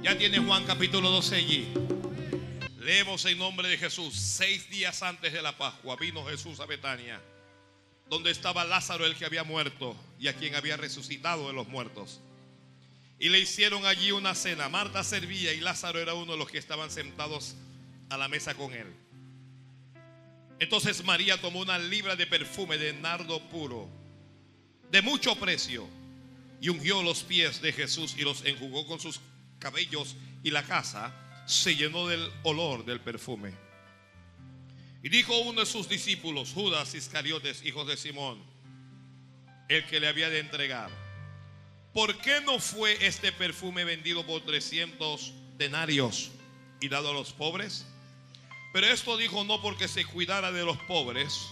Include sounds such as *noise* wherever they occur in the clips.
Ya tiene Juan capítulo 12 allí. Leemos en nombre de Jesús. Seis días antes de la Pascua vino Jesús a Betania, donde estaba Lázaro el que había muerto y a quien había resucitado de los muertos. Y le hicieron allí una cena. Marta servía y Lázaro era uno de los que estaban sentados a la mesa con él. Entonces María tomó una libra de perfume de nardo puro, de mucho precio, y ungió los pies de Jesús y los enjugó con sus cabellos y la casa se llenó del olor del perfume. Y dijo uno de sus discípulos, Judas Iscariotes, hijo de Simón, el que le había de entregar, ¿por qué no fue este perfume vendido por 300 denarios y dado a los pobres? Pero esto dijo no porque se cuidara de los pobres,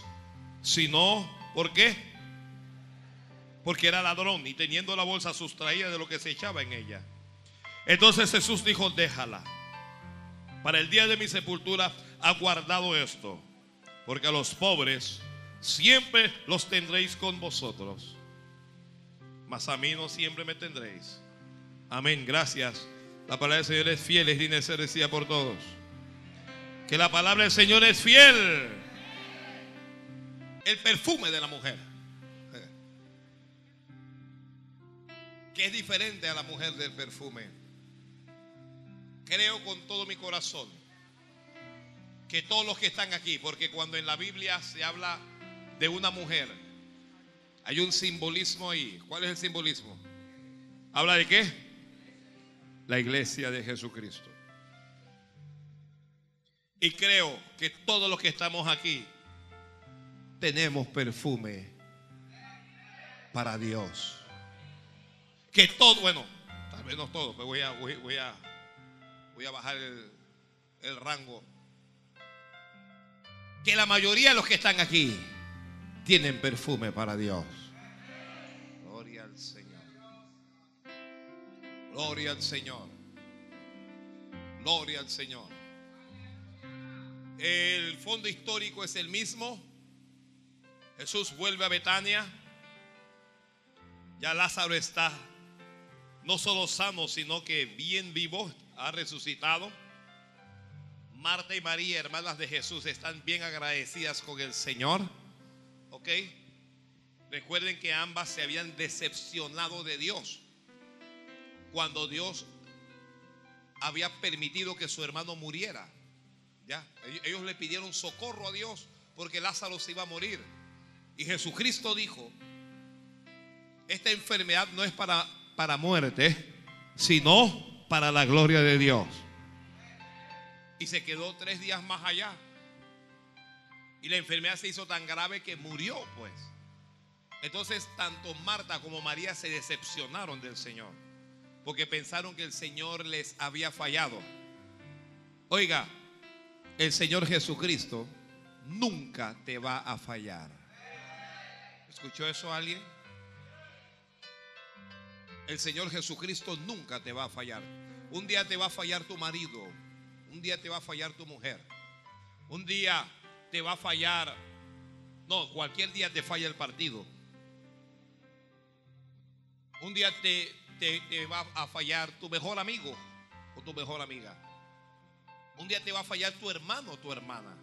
sino, ¿por qué? Porque era ladrón y teniendo la bolsa sustraída de lo que se echaba en ella. Entonces Jesús dijo, déjala. Para el día de mi sepultura ha guardado esto, porque a los pobres siempre los tendréis con vosotros, mas a mí no siempre me tendréis. Amén, gracias. La palabra del Señor es fiel, es decida por todos. Que la palabra del Señor es fiel. El perfume de la mujer. Que es diferente a la mujer del perfume. Creo con todo mi corazón que todos los que están aquí, porque cuando en la Biblia se habla de una mujer, hay un simbolismo ahí. ¿Cuál es el simbolismo? ¿Habla de qué? La iglesia de Jesucristo. Y creo que todos los que estamos aquí tenemos perfume para Dios. Que todo, bueno, tal vez no todo, pero voy a, voy, voy a, voy a bajar el, rango. Que la mayoría de los que están aquí tienen perfume para Dios. Gloria al Señor. Gloria al Señor. Gloria al Señor. El fondo histórico es el mismo. Jesús vuelve a Betania. Ya Lázaro está no solo sano, sino que bien vivo, ha resucitado. Marta y María, hermanas de Jesús, están bien agradecidas con el Señor. ¿Ok? Recuerden que ambas se habían decepcionado de Dios. Cuando Dios había permitido que su hermano muriera. Ya, ellos le pidieron socorro a Dios porque Lázaro se iba a morir. Y Jesucristo dijo, esta enfermedad no es para, para muerte, sino para la gloria de Dios. Y se quedó tres días más allá. Y la enfermedad se hizo tan grave que murió, pues. Entonces, tanto Marta como María se decepcionaron del Señor. Porque pensaron que el Señor les había fallado. Oiga, el Señor Jesucristo nunca te va a fallar. ¿Escuchó eso alguien? El Señor Jesucristo nunca te va a fallar. Un día te va a fallar tu marido. Un día te va a fallar tu mujer. Un día te va a fallar. No, cualquier día te falla el partido. Un día te, te, te va a fallar tu mejor amigo o tu mejor amiga. Un día te va a fallar tu hermano o tu hermana.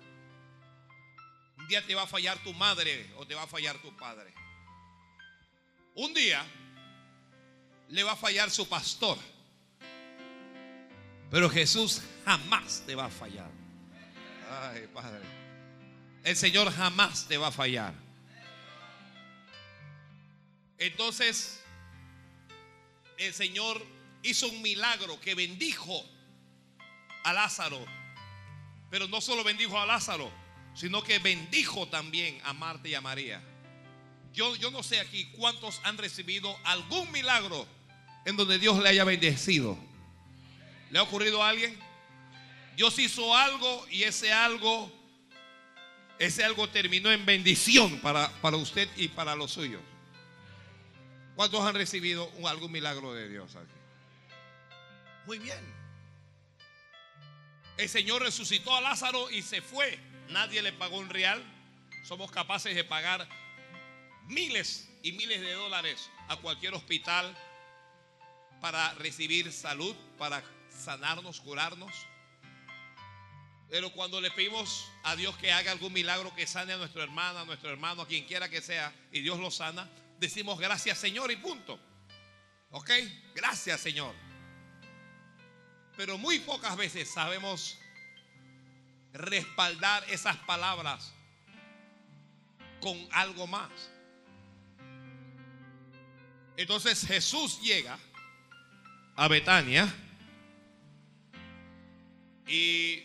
Un día te va a fallar tu madre o te va a fallar tu padre. Un día le va a fallar su pastor. Pero Jesús jamás te va a fallar. Ay, Padre. El Señor jamás te va a fallar. Entonces, el Señor hizo un milagro que bendijo a Lázaro. Pero no solo bendijo a Lázaro, sino que bendijo también a Marta y a María. Yo, yo no sé aquí cuántos han recibido algún milagro en donde Dios le haya bendecido. ¿Le ha ocurrido a alguien? Dios hizo algo y ese algo, ese algo terminó en bendición para, para usted y para los suyos. ¿Cuántos han recibido algún milagro de Dios aquí? Muy bien. El Señor resucitó a Lázaro y se fue. Nadie le pagó un real. Somos capaces de pagar miles y miles de dólares a cualquier hospital para recibir salud, para sanarnos, curarnos. Pero cuando le pedimos a Dios que haga algún milagro que sane a nuestra hermana, a nuestro hermano, a quien quiera que sea, y Dios lo sana, decimos gracias Señor y punto. ¿Ok? Gracias Señor. Pero muy pocas veces sabemos respaldar esas palabras con algo más. Entonces Jesús llega a Betania y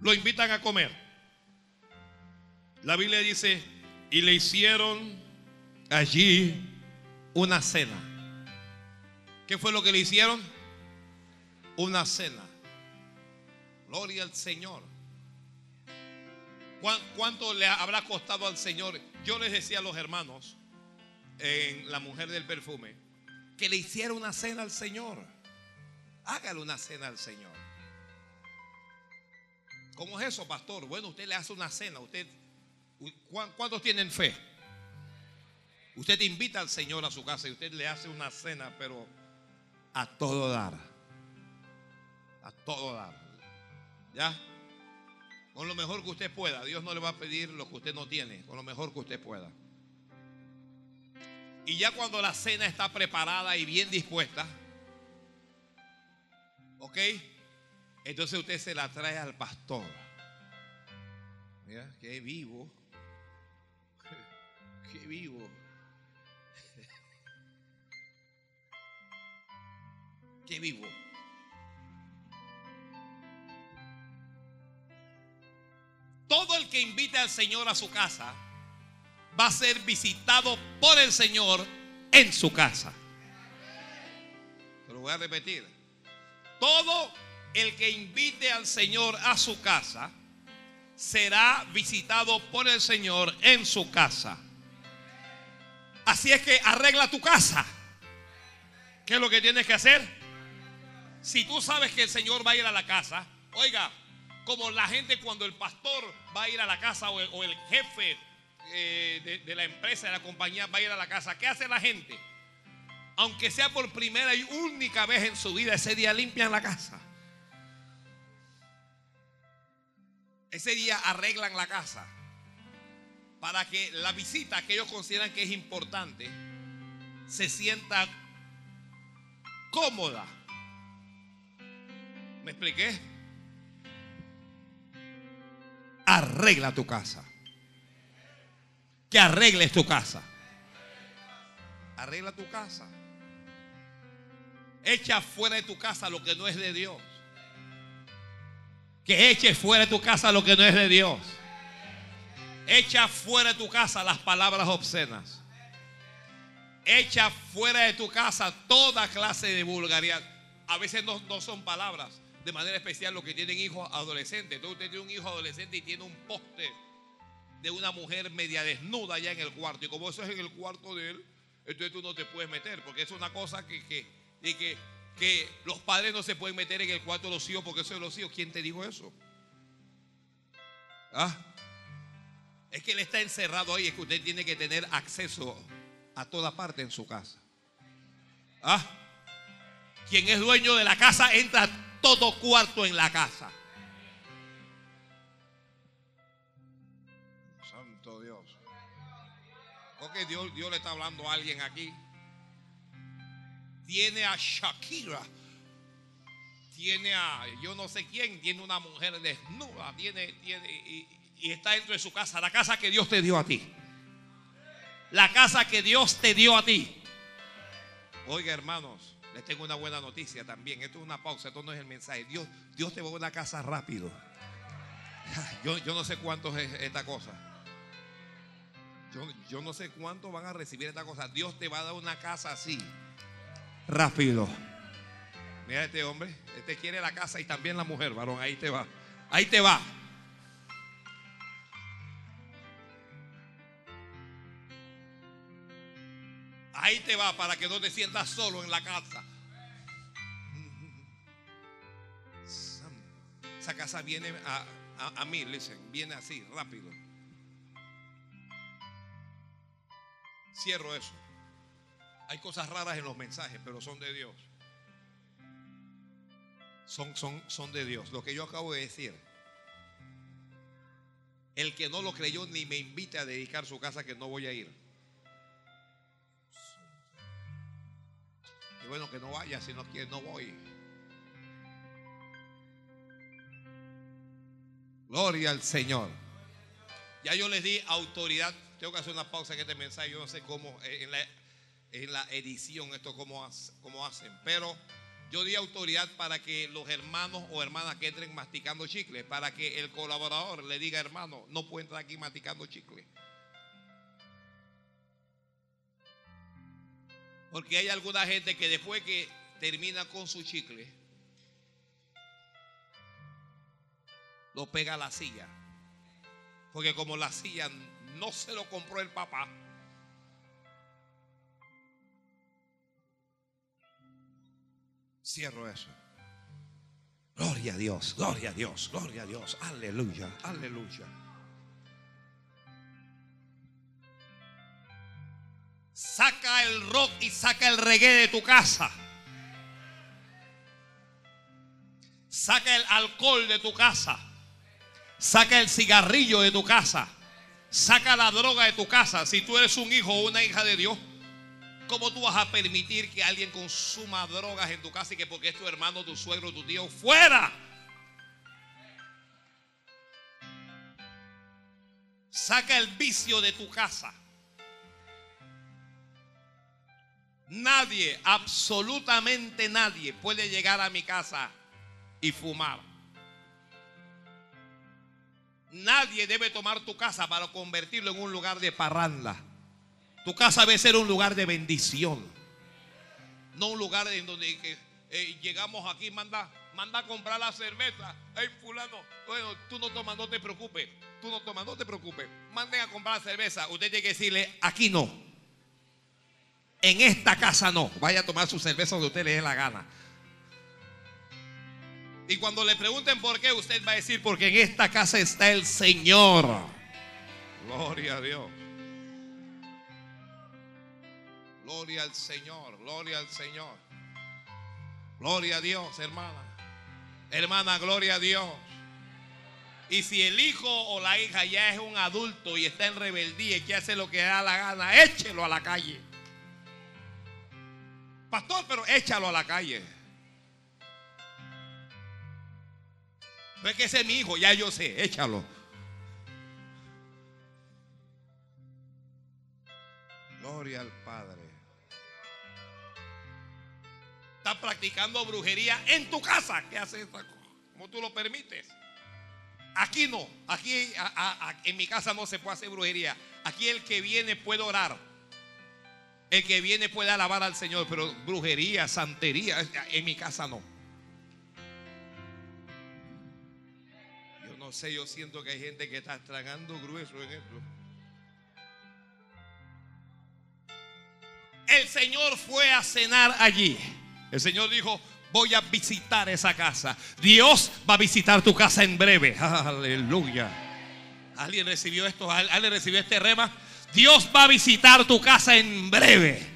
lo invitan a comer. La Biblia dice, y le hicieron allí una cena. ¿Qué fue lo que le hicieron? Una cena. Gloria al Señor. ¿Cuánto le habrá costado al Señor? Yo les decía a los hermanos, en la mujer del perfume, que le hiciera una cena al Señor. Hágale una cena al Señor. ¿Cómo es eso, pastor? Bueno, usted le hace una cena. Usted, ¿Cuántos tienen fe? Usted invita al Señor a su casa y usted le hace una cena, pero a todo dar. A todo dar. ¿Ya? Con lo mejor que usted pueda. Dios no le va a pedir lo que usted no tiene. Con lo mejor que usted pueda. Y ya cuando la cena está preparada y bien dispuesta, ¿ok? Entonces usted se la trae al pastor. Mira, qué vivo. *laughs* Qué vivo. *laughs* Qué vivo. Todo el que invite al Señor a su casa va a ser visitado por el Señor en su casa. lo voy a repetir. Todo el que invite al Señor a su casa será visitado por el Señor en su casa. Así es que arregla tu casa. ¿Qué es lo que tienes que hacer? Si tú sabes que el Señor va a ir a la casa, oiga, como la gente cuando el pastor va a ir a la casa o el, jefe eh, de, de la empresa, de la compañía va a ir a la casa, ¿qué hace la gente? Aunque sea por primera y única vez en su vida, ese día limpian la casa. Ese día arreglan la casa para que la visita que ellos consideran que es importante se sienta cómoda. ¿Me expliqué? Arregla tu casa. Que arregles tu casa. Arregla tu casa. Echa fuera de tu casa lo que no es de Dios. Que eches fuera de tu casa lo que no es de Dios. Echa fuera de tu casa las palabras obscenas. Echa fuera de tu casa toda clase de vulgaridad. A veces no, no son palabras, de manera especial los que tienen hijos adolescentes. Entonces usted tiene un hijo adolescente y tiene un poste de una mujer media desnuda allá en el cuarto. Y como eso es en el cuarto de él, entonces tú no te puedes meter. Porque es una cosa que, que, que, que los padres no se pueden meter en el cuarto de los hijos porque eso es los hijos. ¿Quién te dijo eso? ¿Ah? Es que él está encerrado ahí. Es que usted tiene que tener acceso a toda parte en su casa. ¿Ah? Quien es dueño de la casa entra todo cuarto en la casa. Santo Dios. Ok, Dios, Dios le está hablando a alguien aquí. Tiene a Shakira. Tiene a yo no sé quién. Tiene una mujer desnuda. Tiene, tiene, y, y está dentro de su casa. La casa que Dios te dio a ti. La casa que Dios te dio a ti. Oiga, hermanos. Les tengo una buena noticia también. Esto es una pausa, esto no es el mensaje. Dios, Dios te va a una casa rápido. Yo, yo no sé cuánto es esta cosa. Yo, yo no sé cuánto van a recibir esta cosa. Dios te va a dar una casa así. Rápido. Mira este hombre. Este quiere la casa y también la mujer, varón. Ahí te va. Ahí te va. Ahí te va para que no te sientas solo en la casa. Esa casa viene a, mí, listen, viene así, rápido. Cierro eso. Hay cosas raras en los mensajes, pero son de Dios. Son, son, son de Dios. Lo que yo acabo de decir. El que no lo creyó ni me invite a dedicar su casa que no voy a ir. Bueno, que no vaya, si no quiere, no voy. Gloria al Señor. Ya yo les di autoridad. Tengo que hacer una pausa en este mensaje. Yo no sé cómo, eh, en la, en la edición, esto cómo, cómo hacen. Pero yo di autoridad para que los hermanos o hermanas que entren masticando chicle, para que el colaborador le diga, hermano, no puede entrar aquí masticando chicle. Porque hay alguna gente que después que termina con su chicle, lo pega a la silla. Porque como la silla no se lo compró el papá, cierro eso. Gloria a Dios, gloria a Dios, gloria a Dios. Aleluya, aleluya. Saca el rock y saca el reggae de tu casa. Saca el alcohol de tu casa. Saca el cigarrillo de tu casa. Saca la droga de tu casa. Si tú eres un hijo o una hija de Dios, ¿cómo tú vas a permitir que alguien consuma drogas en tu casa y que porque es tu hermano, tu suegro, tu tío, fuera? Saca el vicio de tu casa. Nadie, absolutamente nadie puede llegar a mi casa y fumar. Nadie debe tomar tu casa para convertirlo en un lugar de parranda. Tu casa debe ser un lugar de bendición. No un lugar en donde llegamos aquí, manda, manda a comprar la cerveza. Ay, fulano, bueno, tú no tomas, no te preocupes. Tú no tomas, no te preocupes. Manden a comprar la cerveza. Usted tiene que decirle, aquí no. En esta casa no. Vaya a tomar su cerveza donde usted le dé la gana. Y cuando le pregunten por qué, usted va a decir, porque en esta casa está el Señor. Gloria a Dios. Gloria al Señor, gloria al Señor. Gloria a Dios, hermana. Hermana, gloria a Dios. Y si el hijo o la hija ya es un adulto y está en rebeldía y que hace lo que da la gana, échelo a la calle. Pastor, pero échalo a la calle. No es que ese es mi hijo, ya yo sé, échalo. Gloria al Padre. Estás practicando brujería en tu casa. ¿Qué haces? ¿Cómo tú lo permites? Aquí no. Aquí en mi casa no se puede hacer brujería. Aquí el que viene puede orar. El que viene puede alabar al Señor. Pero brujería, santería, en mi casa no. Yo no sé, yo siento que hay gente que está tragando grueso en esto. El Señor fue a cenar allí. El Señor dijo, voy a visitar esa casa. Dios va a visitar tu casa en breve. *laughs* Aleluya. ¿Alguien recibió esto? ¿Alguien recibió este rema? Dios va a visitar tu casa en breve.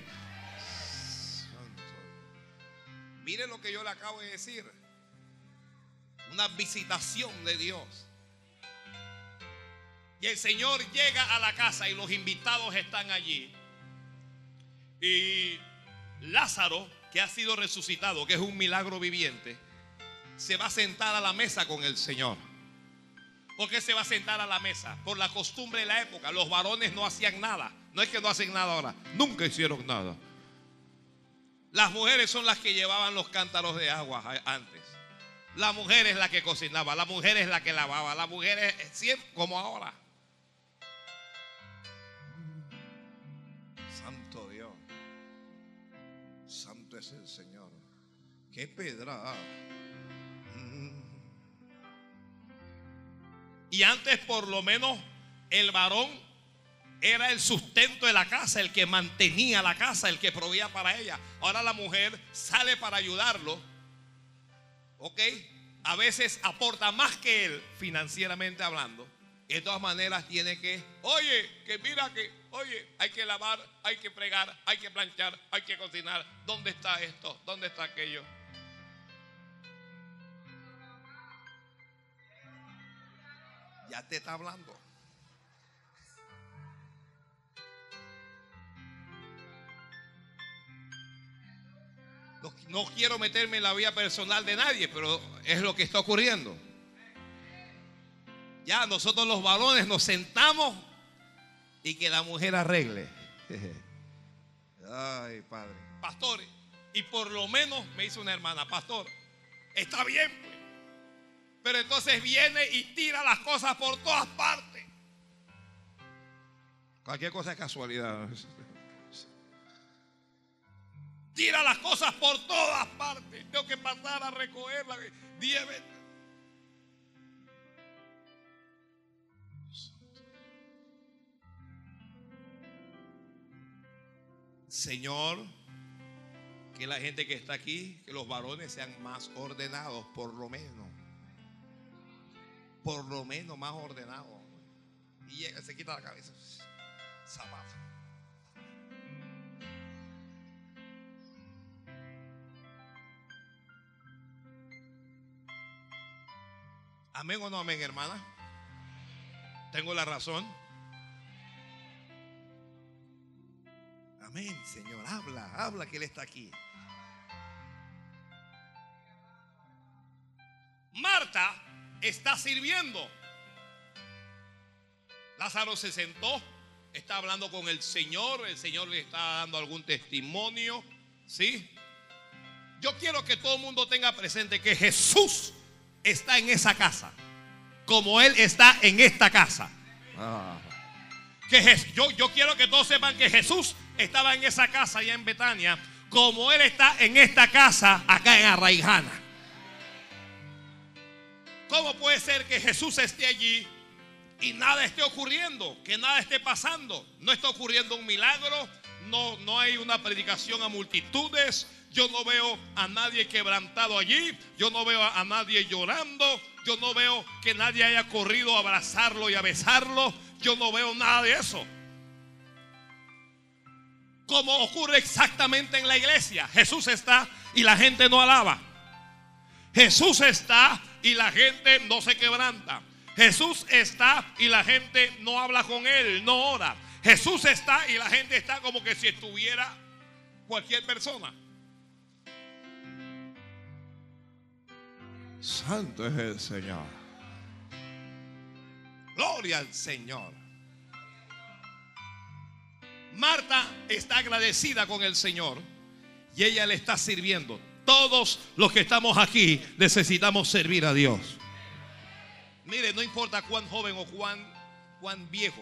Mire lo que yo le acabo de decir. Una visitación de Dios. Y el Señor llega a la casa y los invitados están allí. Y Lázaro, que ha sido resucitado, que es un milagro viviente, se va a sentar a la mesa con el Señor. ¿Por qué se va a sentar a la mesa? Por la costumbre de la época. Los varones no hacían nada. No es que no hacen nada ahora. Nunca hicieron nada. Las mujeres son las que llevaban los cántaros de agua antes. La mujer es la que cocinaba. La mujer es la que lavaba. La mujer es siempre como ahora. Santo Dios. Santo es el Señor. Qué pedra. Y antes por lo menos el varón era el sustento de la casa, el que mantenía la casa, el que proveía para ella. Ahora la mujer sale para ayudarlo. ¿Ok? A veces aporta más que él financieramente hablando. de todas maneras tiene que, oye, que mira que, oye, hay que lavar, hay que fregar, hay que planchar, hay que cocinar. ¿Dónde está esto? ¿Dónde está aquello? Ya te está hablando. No, quiero meterme en la vida personal de nadie, pero es lo que está ocurriendo. Ya nosotros los varones nos sentamos y que la mujer arregle. *laughs* Ay, padre. Pastor, y por lo menos me dice una hermana, pastor, está bien. Pero entonces viene y tira las cosas por todas partes. Cualquier cosa es casualidad. Tira las cosas por todas partes. Tengo que pasar a recogerla diez veces. Señor, que la gente que está aquí, que los varones sean más ordenados, por lo menos. Por lo menos más ordenados. Y llega, se quita la cabeza. Zapato. Amén o no amén, hermana. Tengo la razón. Amén, Señor. Habla, habla que Él está aquí. Marta está sirviendo. Lázaro se sentó, está hablando con el Señor, el Señor le está dando algún testimonio, ¿sí? Yo quiero que todo el mundo tenga presente que Jesús está en esa casa, como Él está en esta casa. Que yo, yo quiero que todos sepan que Jesús estaba en esa casa allá en Betania, como Él está en esta casa acá en Arraijana. ¿Cómo puede ser que Jesús esté allí y nada esté ocurriendo? Que nada esté pasando. No está ocurriendo un milagro. No, no hay una predicación a multitudes. Yo no veo a nadie quebrantado allí. Yo no veo a nadie llorando. Yo no veo que nadie haya corrido a abrazarlo y a besarlo. Yo no veo nada de eso. Como ocurre exactamente en la iglesia. Jesús está y la gente no alaba. Jesús está y la gente no se quebranta. Jesús está y la gente no habla con él, no ora. Jesús está y la gente está como que si estuviera cualquier persona. Santo es el Señor. Gloria al Señor. Marta está agradecida con el Señor y ella le está sirviendo. Todos los que estamos aquí necesitamos servir a Dios. Mire, no importa cuán joven o cuán, cuán viejo.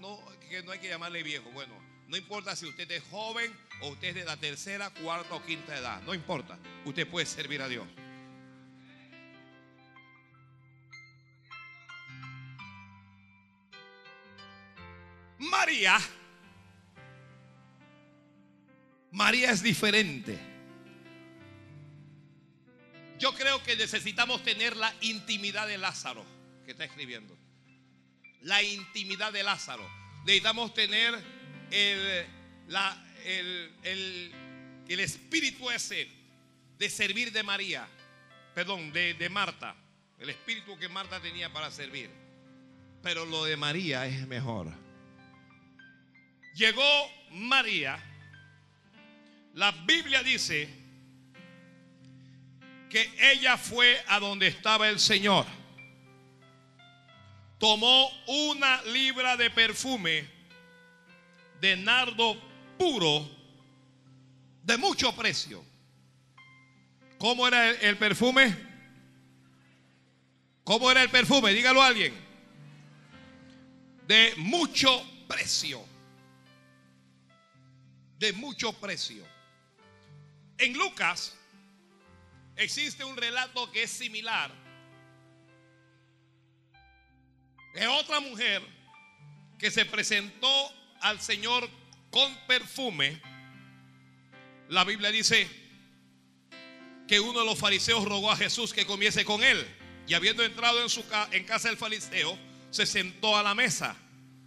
no, que no hay que llamarle viejo. Bueno, no importa si usted es joven o usted es de la tercera, cuarta o quinta edad. No importa. Usted puede servir a Dios. María. María es diferente. Yo creo que necesitamos tener la intimidad de Lázaro, que está escribiendo. La intimidad de Lázaro. Necesitamos tener el, el, espíritu ese de servir de María, perdón, de, de Marta. El espíritu que Marta tenía para servir. Pero lo de María es mejor. Llegó María. La Biblia dice que ella fue a donde estaba el Señor. Tomó una libra de perfume de nardo puro de mucho precio. ¿Cómo era el, perfume? ¿Cómo era el perfume? Dígalo a alguien. De mucho precio. De mucho precio. En Lucas existe un relato que es similar. Es otra mujer que se presentó al Señor con perfume. La Biblia dice que uno de los fariseos rogó a Jesús que comiese con él. Y habiendo entrado en, su en casa del fariseo, se sentó a la mesa.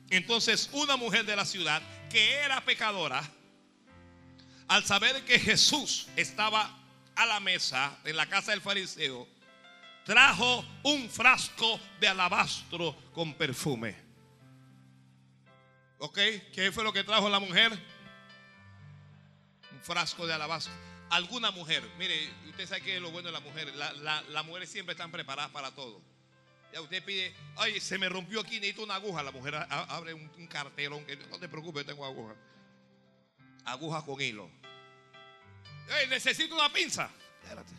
Entonces una mujer de la ciudad que era pecadora, al saber que Jesús estaba a la mesa en la casa del fariseo, trajo un frasco de alabastro con perfume. ¿Ok? ¿Qué fue lo que trajo la mujer? Un frasco de alabastro. Alguna mujer, mire, usted sabe que es lo bueno de la mujer. Las mujeres siempre están preparadas para todo. Ya usted pide, ay, se me rompió aquí, necesito una aguja. La mujer abre un, cartelón, que no te preocupes, tengo aguja. Aguja con hilo. Necesito una pinza. Espérate.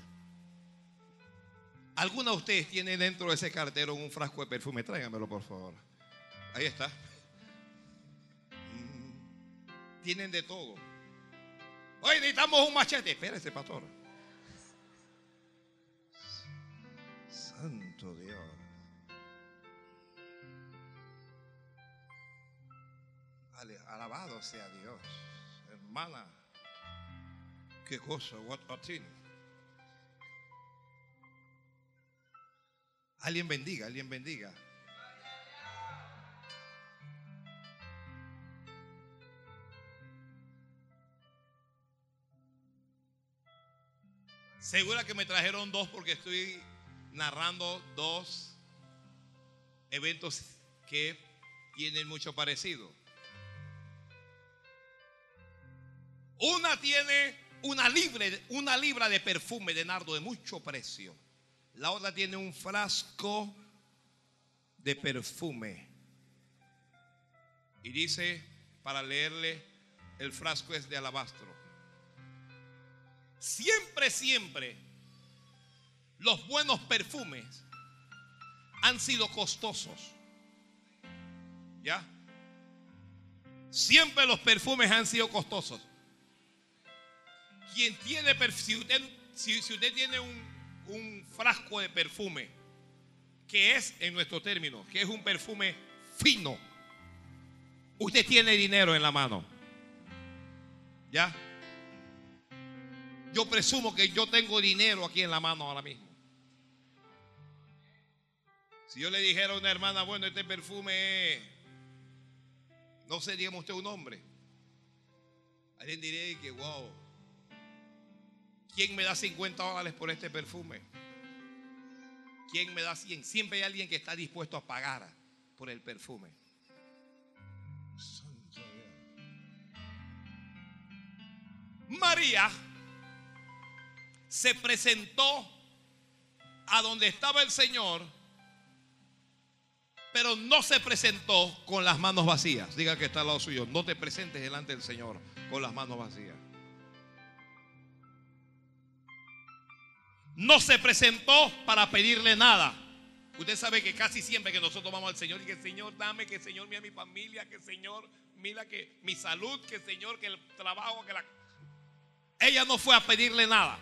¿Alguna de ustedes tiene dentro de ese cartero un frasco de perfume? Tráigamelo, por favor. Ahí está. Mm. Tienen de todo. Hoy necesitamos un machete. Espérese, pastor. Santo Dios. Alabado sea Dios. Hermana. Qué cosa. What a Alguien bendiga, alguien bendiga. Segura que me trajeron dos porque estoy narrando dos eventos que tienen mucho parecido. Una tiene una, una libra de perfume de nardo de mucho precio. La otra tiene un frasco de perfume. Y dice, para leerle, el frasco es de alabastro. Siempre, siempre, los buenos perfumes han sido costosos. ¿Ya? Siempre los perfumes han sido costosos. Quien tiene, si usted, si usted tiene un, un frasco de perfume, que es en nuestro término, que es un perfume fino. Usted tiene dinero en la mano. ¿Ya? Yo presumo que yo tengo dinero aquí en la mano ahora mismo. Si yo le dijera a una hermana, bueno, este perfume no sé, digamos usted un hombre. Alguien diría que, wow, ¿Quién me da 50 dólares por este perfume? ¿Quién me da 100? Siempre hay alguien que está dispuesto a pagar por el perfume. María se presentó a donde estaba el Señor, pero no se presentó con las manos vacías. Diga que está al lado suyo. No te presentes delante del Señor con las manos vacías. No se presentó para pedirle nada. Usted sabe que casi siempre que nosotros vamos al Señor y que Señor dame, que Señor mira mi familia, que Señor mira que mi salud, que Señor que el trabajo, que la... Ella no fue a pedirle nada.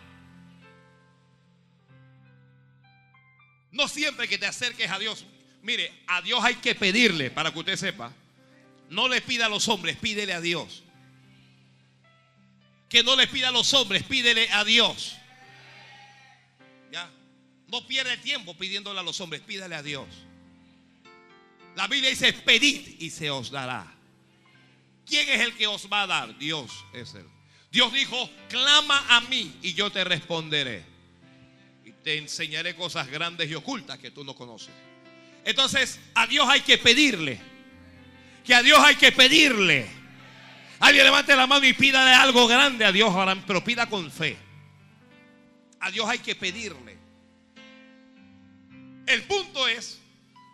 No siempre que te acerques a Dios, mire, a Dios hay que pedirle para que usted sepa. No le pida a los hombres, pídele a Dios. Que no le pida a los hombres, pídele a Dios. No pierde tiempo pidiéndole a los hombres, pídale a Dios. La Biblia dice, pedid y se os dará. ¿Quién es el que os va a dar? Dios es Él. Dios dijo, clama a mí y yo te responderé. Y te enseñaré cosas grandes y ocultas que tú no conoces. Entonces, a Dios hay que pedirle. Que a Dios hay que pedirle. Alguien levante la mano y pídale algo grande a Dios, pero pida con fe. A Dios hay que pedirle. El punto es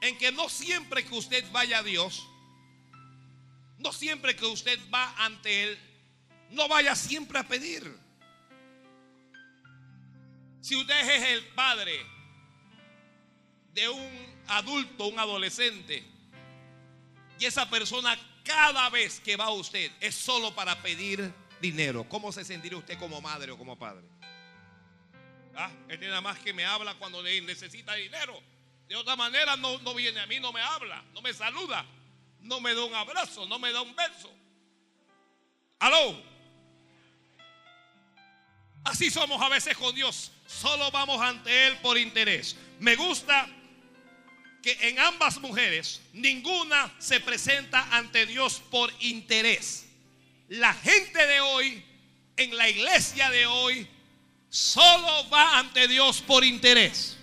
en que no siempre que usted vaya a Dios, no siempre que usted va ante Él, no vaya siempre a pedir. Si usted es el padre de un adulto, un adolescente, y esa persona cada vez que va a usted es solo para pedir dinero, ¿cómo se sentirá usted como madre o como padre? Ah, este nada más que me habla cuando necesita dinero. De otra manera no, no viene a mí, no me habla, no me saluda, no me da un abrazo, no me da un beso. Aló. Así somos a veces con Dios. Solo vamos ante Él por interés. Me gusta que en ambas mujeres ninguna se presenta ante Dios por interés. La gente de hoy, en la iglesia de hoy, solo va ante Dios por interés.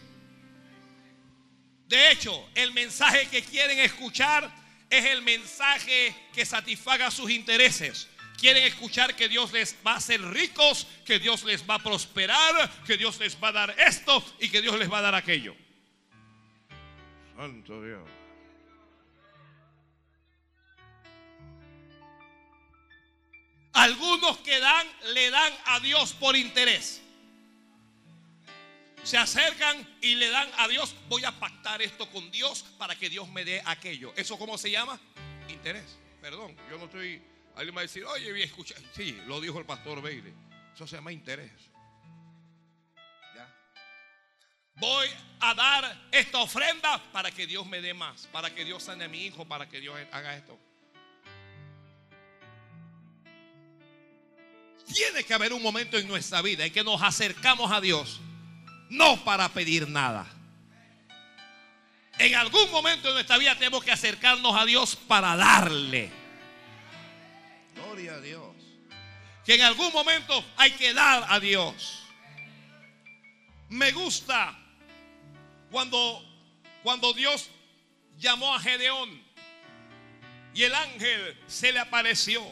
De hecho, el mensaje que quieren escuchar es el mensaje que satisfaga sus intereses. Quieren escuchar que Dios les va a hacer ricos, que Dios les va a prosperar, que Dios les va a dar esto y que Dios les va a dar aquello. Santo Dios. Algunos que dan, le dan a Dios por interés. Se acercan y le dan a Dios, voy a pactar esto con Dios para que Dios me dé aquello. ¿Eso cómo se llama? Interés. Perdón, yo no estoy... Alguien va a decir, oye, voy a escuchar. Sí, lo dijo el pastor Bailey. Eso se llama interés. ¿Ya? Voy a dar esta ofrenda para que Dios me dé más, para que Dios sane a mi hijo, para que Dios haga esto. Tiene que haber un momento en nuestra vida en que nos acercamos a Dios, no para pedir nada. En algún momento de nuestra vida tenemos que acercarnos a Dios para darle. Gloria a Dios. Que en algún momento hay que dar a Dios. Me gusta cuando, cuando Dios llamó a Gedeón y el ángel se le apareció.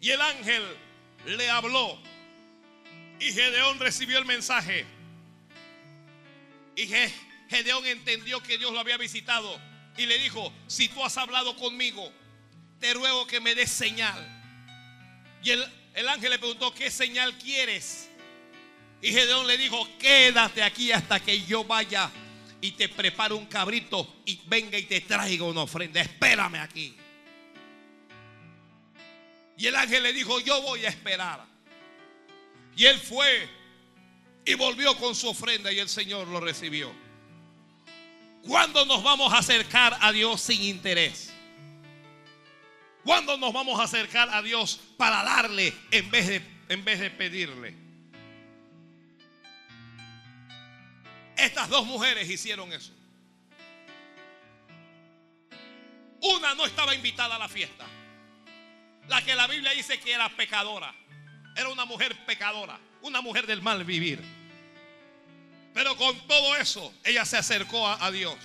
Y el ángel le habló. Y Gedeón recibió el mensaje. Y Gedeón entendió que Dios lo había visitado. Y le dijo, si tú has hablado conmigo, te ruego que me des señal. Y el, el ángel le preguntó, ¿qué señal quieres? Y Gedeón le dijo, quédate aquí hasta que yo vaya y te prepare un cabrito y venga y te traiga una ofrenda. Espérame aquí. Y el ángel le dijo, yo voy a esperar. Y él fue y volvió con su ofrenda y el Señor lo recibió. ¿Cuándo nos vamos a acercar a Dios sin interés? ¿Cuándo nos vamos a acercar a Dios para darle en vez de, en vez de pedirle? Estas dos mujeres hicieron eso. Una no estaba invitada a la fiesta. La que la Biblia dice que era pecadora. Era una mujer pecadora. Una mujer del mal vivir. Pero con todo eso, ella se acercó a, Dios.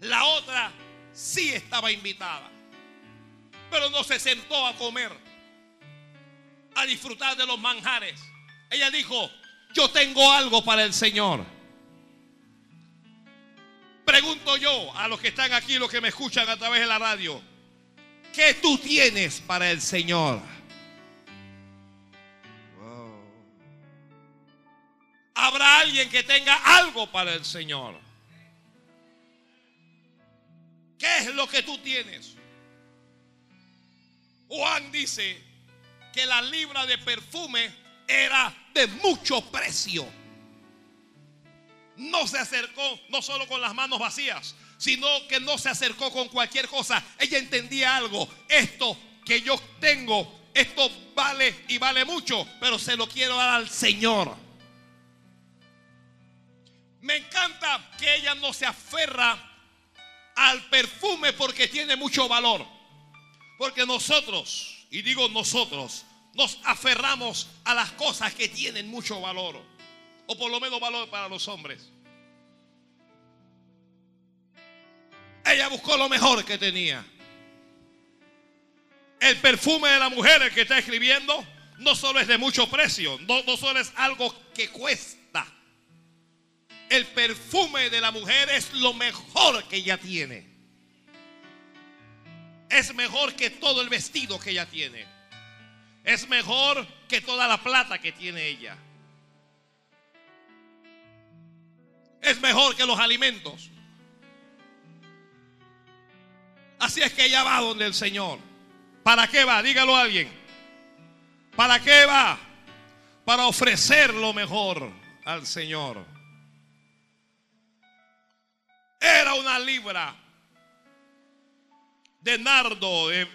La otra sí estaba invitada. Pero no se sentó a comer. A disfrutar de los manjares. Ella dijo, yo tengo algo para el Señor. Pregunto yo a los que están aquí, los que me escuchan a través de la radio, ¿qué tú tienes para el Señor? Habrá alguien que tenga algo para el Señor. ¿Qué es lo que tú tienes? Juan dice que la libra de perfume era de mucho precio. No se acercó no solo con las manos vacías, sino que no se acercó con cualquier cosa. Ella entendía algo. Esto que yo tengo, esto vale y vale mucho, pero se lo quiero dar al Señor. Me encanta que ella no se aferra al perfume porque tiene mucho valor. Porque nosotros, y digo nosotros, nos aferramos a las cosas que tienen mucho valor. O por lo menos valor para los hombres. Ella buscó lo mejor que tenía. El perfume de la mujer, que está escribiendo, no solo es de mucho precio, no, no solo es algo que cuesta. El perfume de la mujer es lo mejor que ella tiene. Es mejor que todo el vestido que ella tiene. Es mejor que toda la plata que tiene ella. Es mejor que los alimentos. Así es que ella va donde el Señor. ¿Para qué va? Dígalo a alguien. ¿Para qué va? Para ofrecer lo mejor al Señor. Era una libra de nardo, de,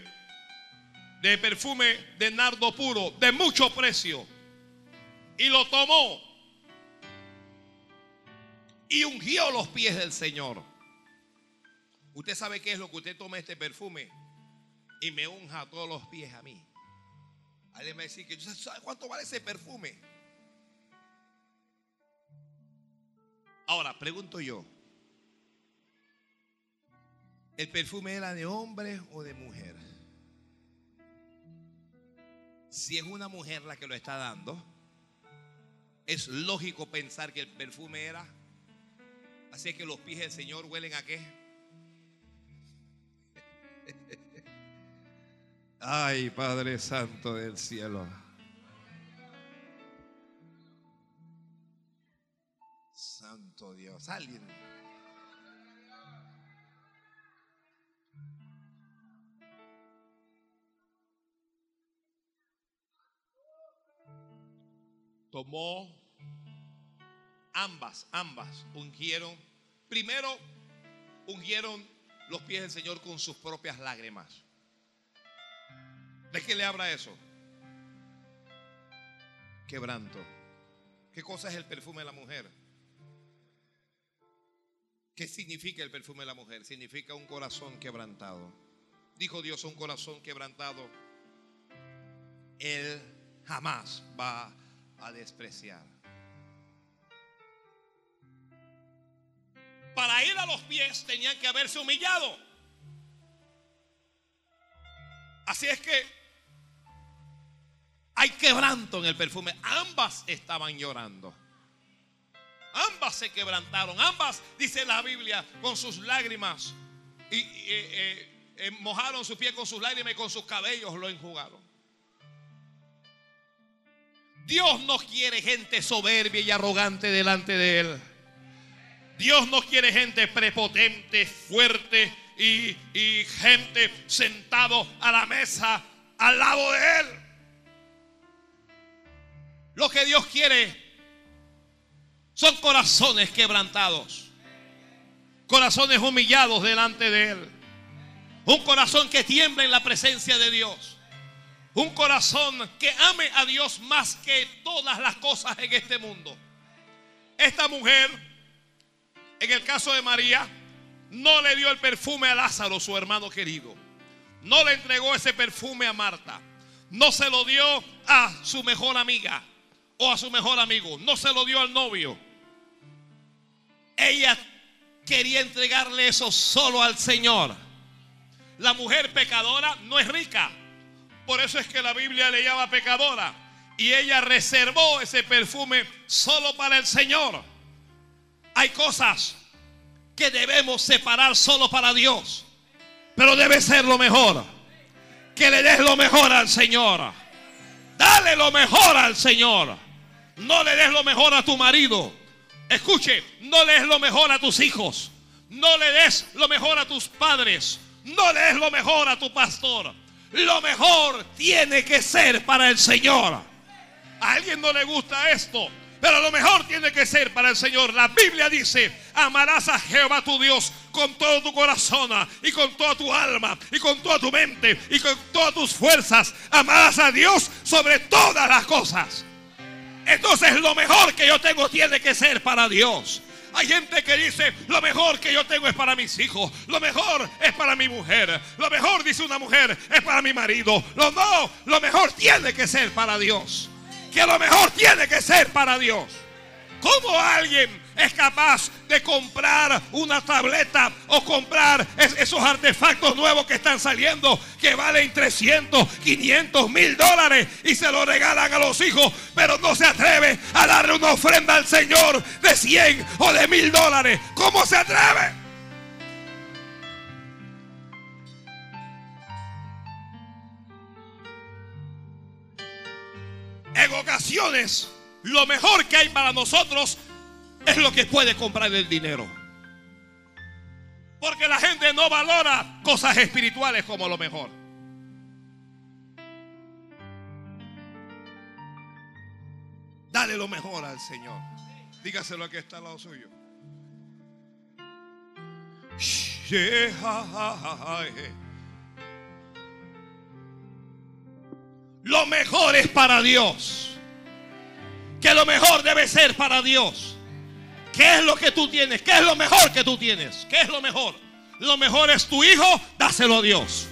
de, perfume de nardo puro, de mucho precio. Y lo tomó. y ungió los pies del Señor. Usted sabe qué es lo que usted toma este perfume y me unja todos los pies a mí. Alguien me dice que ¿sabe cuánto vale ese perfume? Ahora, pregunto yo, ¿el perfume era de hombre o de mujer? Si es una mujer la que lo está dando, es lógico pensar que el perfume era. Así que los pies del Señor huelen a qué? Ay, Padre Santo del cielo. Santo Dios, alguien. Tomó ambas, ambas ungieron. Primero ungieron los pies del Señor con sus propias lágrimas. ¿De qué le habla eso? Quebranto. ¿Qué cosa es el perfume de la mujer? ¿Qué significa el perfume de la mujer? Significa un corazón quebrantado. Dijo Dios, un corazón quebrantado. Él jamás va a despreciar. Para ir a los pies tenían que haberse humillado. Así es que hay quebranto en el perfume. Ambas estaban llorando. Ambas se quebrantaron. Ambas, dice la Biblia, con sus lágrimas. Y, eh, eh, mojaron su pie con sus lágrimas y con sus cabellos lo enjugaron. Dios no quiere gente soberbia y arrogante delante de Él. Dios no quiere gente prepotente, fuerte y, y gente sentado a la mesa al lado de Él. Lo que Dios quiere son corazones quebrantados, corazones humillados delante de Él, un corazón que tiembla en la presencia de Dios, un corazón que ame a Dios más que todas las cosas en este mundo. Esta mujer, en el caso de María, no le dio el perfume a Lázaro, su hermano querido. No le entregó ese perfume a Marta. No se lo dio a su mejor amiga a su mejor amigo. No se lo dio al novio. Ella quería entregarle eso solo al Señor. La mujer pecadora no es rica. Por eso es que la Biblia le llama pecadora. Y ella reservó ese perfume solo para el Señor. Hay cosas que debemos separar solo para Dios. Pero debe ser lo mejor. Que le des lo mejor al Señor. Dale lo mejor al Señor. No le des lo mejor a tu marido. Escuche, no le des lo mejor a tus hijos. No le des lo mejor a tus padres. No le des lo mejor a tu pastor. Lo mejor tiene que ser para el Señor. A alguien no le gusta esto. Pero lo mejor tiene que ser para el Señor. La Biblia dice, amarás a Jehová tu Dios con todo tu corazón y con toda tu alma y con toda tu mente y con todas tus fuerzas. Amarás a Dios sobre todas las cosas. Entonces lo mejor que yo tengo tiene que ser para Dios. Hay gente que dice, lo mejor que yo tengo es para mis hijos, lo mejor es para mi mujer, lo mejor, dice una mujer, es para mi marido. Lo no, lo mejor tiene que ser para Dios. Que lo mejor tiene que ser para Dios. ¿Cómo alguien es capaz de comprar una tableta o comprar esos artefactos nuevos que están saliendo que valen 300, 500 mil dólares y se lo regalan a los hijos, pero no se atreve a darle una ofrenda al Señor de 100 o de mil dólares. ¿Cómo se atreve? En ocasiones, lo mejor que hay para nosotros es lo que puede comprar el dinero. Porque la gente no valora cosas espirituales como lo mejor. Dale lo mejor al Señor. Dígaselo que está al lado suyo. Lo mejor es para Dios. Que lo mejor debe ser para Dios. ¿Qué es lo que tú tienes? ¿Qué es lo mejor que tú tienes? ¿Qué es lo mejor? Lo mejor es tu hijo, dáselo a Dios.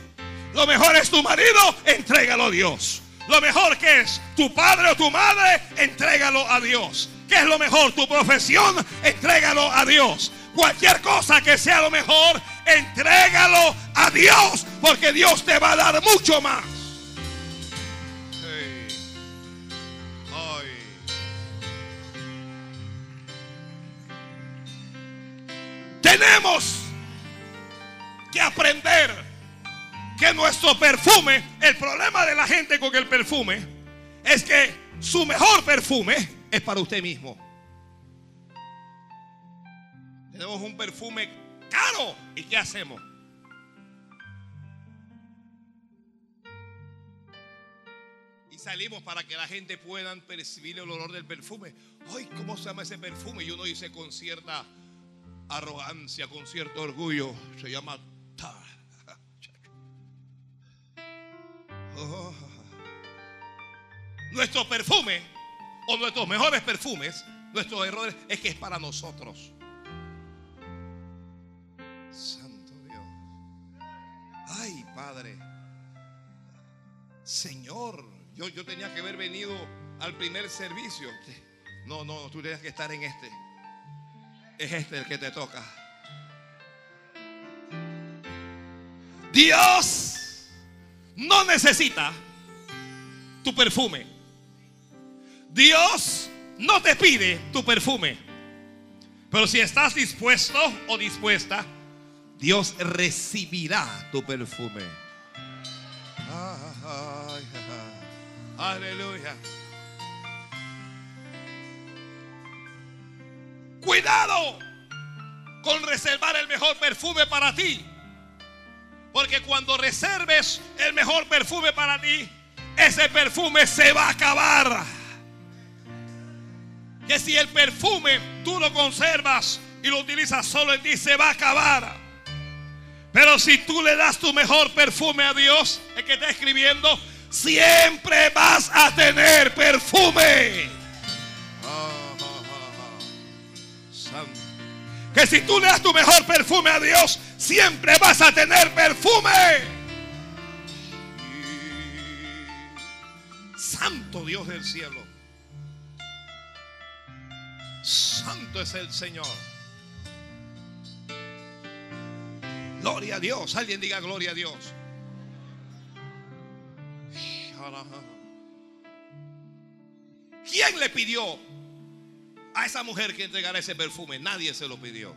Lo mejor es tu marido, entrégalo a Dios. Lo mejor que es tu padre o tu madre, entrégalo a Dios. ¿Qué es lo mejor? Tu profesión, entrégalo a Dios. Cualquier cosa que sea lo mejor, entrégalo a Dios, porque Dios te va a dar mucho más. Tenemos que aprender que nuestro perfume, el problema de la gente con el perfume, es que su mejor perfume es para usted mismo. Tenemos un perfume caro y ¿qué hacemos? Y salimos para que la gente pueda percibir el olor del perfume. Ay, ¿cómo se llama ese perfume? Y uno dice con cierta arrogancia, con cierto orgullo. Se llama oh. Nuestro perfume o nuestros mejores perfumes, nuestros errores, es que es para nosotros. Santo Dios. Ay, Padre. Señor, yo, yo tenía que haber venido al primer servicio. No, no, tú tenías que estar en este. Es este el que te toca. Dios no necesita tu perfume. Dios no te pide tu perfume. Pero si estás dispuesto o dispuesta, Dios recibirá tu perfume. Aleluya. Cuidado con reservar el mejor perfume para ti. Porque cuando reserves el mejor perfume para ti, ese perfume se va a acabar. Que si el perfume tú lo conservas y lo utilizas solo en ti, se va a acabar. Pero si tú le das tu mejor perfume a Dios, el que está escribiendo, siempre vas a tener perfume. Que si tú le das tu mejor perfume a Dios, siempre vas a tener perfume. Santo Dios del cielo. Santo es el Señor. Gloria a Dios. Alguien diga gloria a Dios. ¿Quién le pidió a esa mujer que entregara ese perfume? Nadie se lo pidió.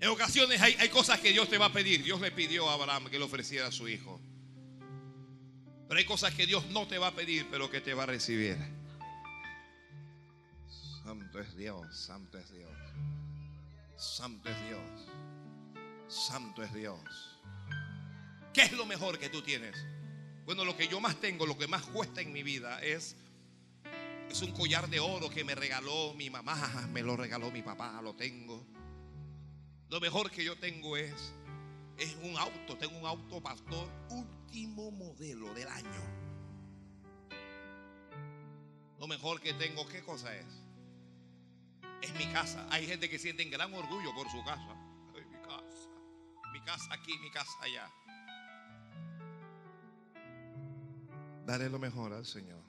En ocasiones hay, hay, cosas que Dios te va a pedir. Dios le pidió a Abraham que le ofreciera a su hijo. Pero hay cosas que Dios no te va a pedir, pero que te va a recibir. Santo es Dios, santo es Dios. Santo es Dios. Santo es Dios. ¿Qué es lo mejor que tú tienes? Bueno, lo que yo más tengo, lo que más cuesta en mi vida es es un collar de oro que me regaló mi mamá, *laughs* me lo regaló mi papá, lo tengo. Lo mejor que yo tengo es es un auto, tengo un auto pastor último modelo del año. Lo mejor que tengo, ¿qué cosa es? Es mi casa. Hay gente que siente gran orgullo por su casa. mi casa. Mi casa aquí, mi casa allá. Dale lo mejor al Señor.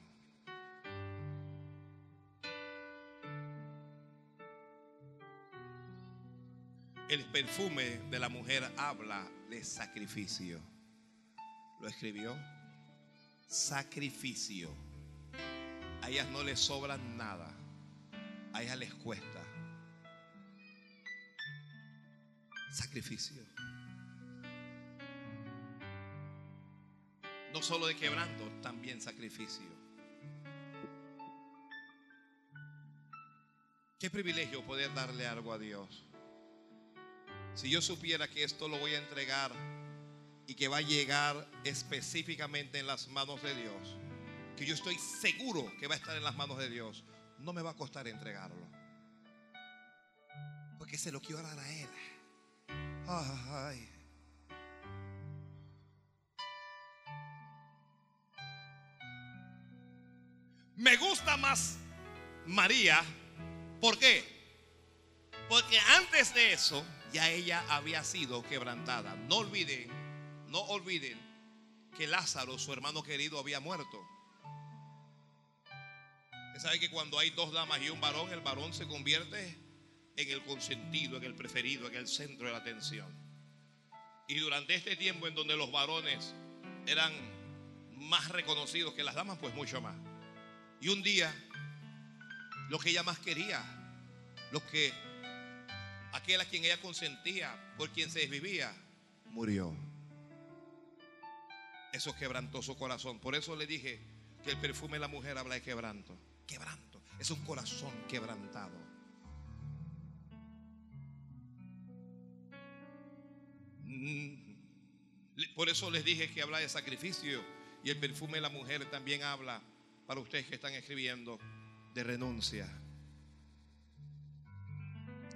El perfume de la mujer habla de sacrificio. ¿Lo escribió? Sacrificio. A ellas no les sobra nada. A ellas les cuesta. Sacrificio. No solo de quebranto, también sacrificio. Qué privilegio poder darle algo a Dios. Si yo supiera que esto lo voy a entregar y que va a llegar específicamente en las manos de Dios, que yo estoy seguro que va a estar en las manos de Dios, no me va a costar entregarlo. Porque se lo quiero dar a Él. Ay. Me gusta más María. ¿Por qué? Porque antes de eso ya ella había sido quebrantada. No olviden, no olviden que Lázaro, su hermano querido, había muerto. Usted sabe que cuando hay dos damas y un varón, el varón se convierte en el consentido, en el preferido, en el centro de la atención. Y durante este tiempo en donde los varones eran más reconocidos que las damas, pues mucho más. Y un día, lo que ella más quería, lo que aquel a quien ella consentía, por quien se desvivía, murió. Eso quebrantó su corazón. Por eso le dije que el perfume de la mujer habla de quebranto. Quebranto. Es un corazón quebrantado. Mm. Por eso les dije que habla de sacrificio y el perfume de la mujer también habla, para ustedes que están escribiendo, de renuncia.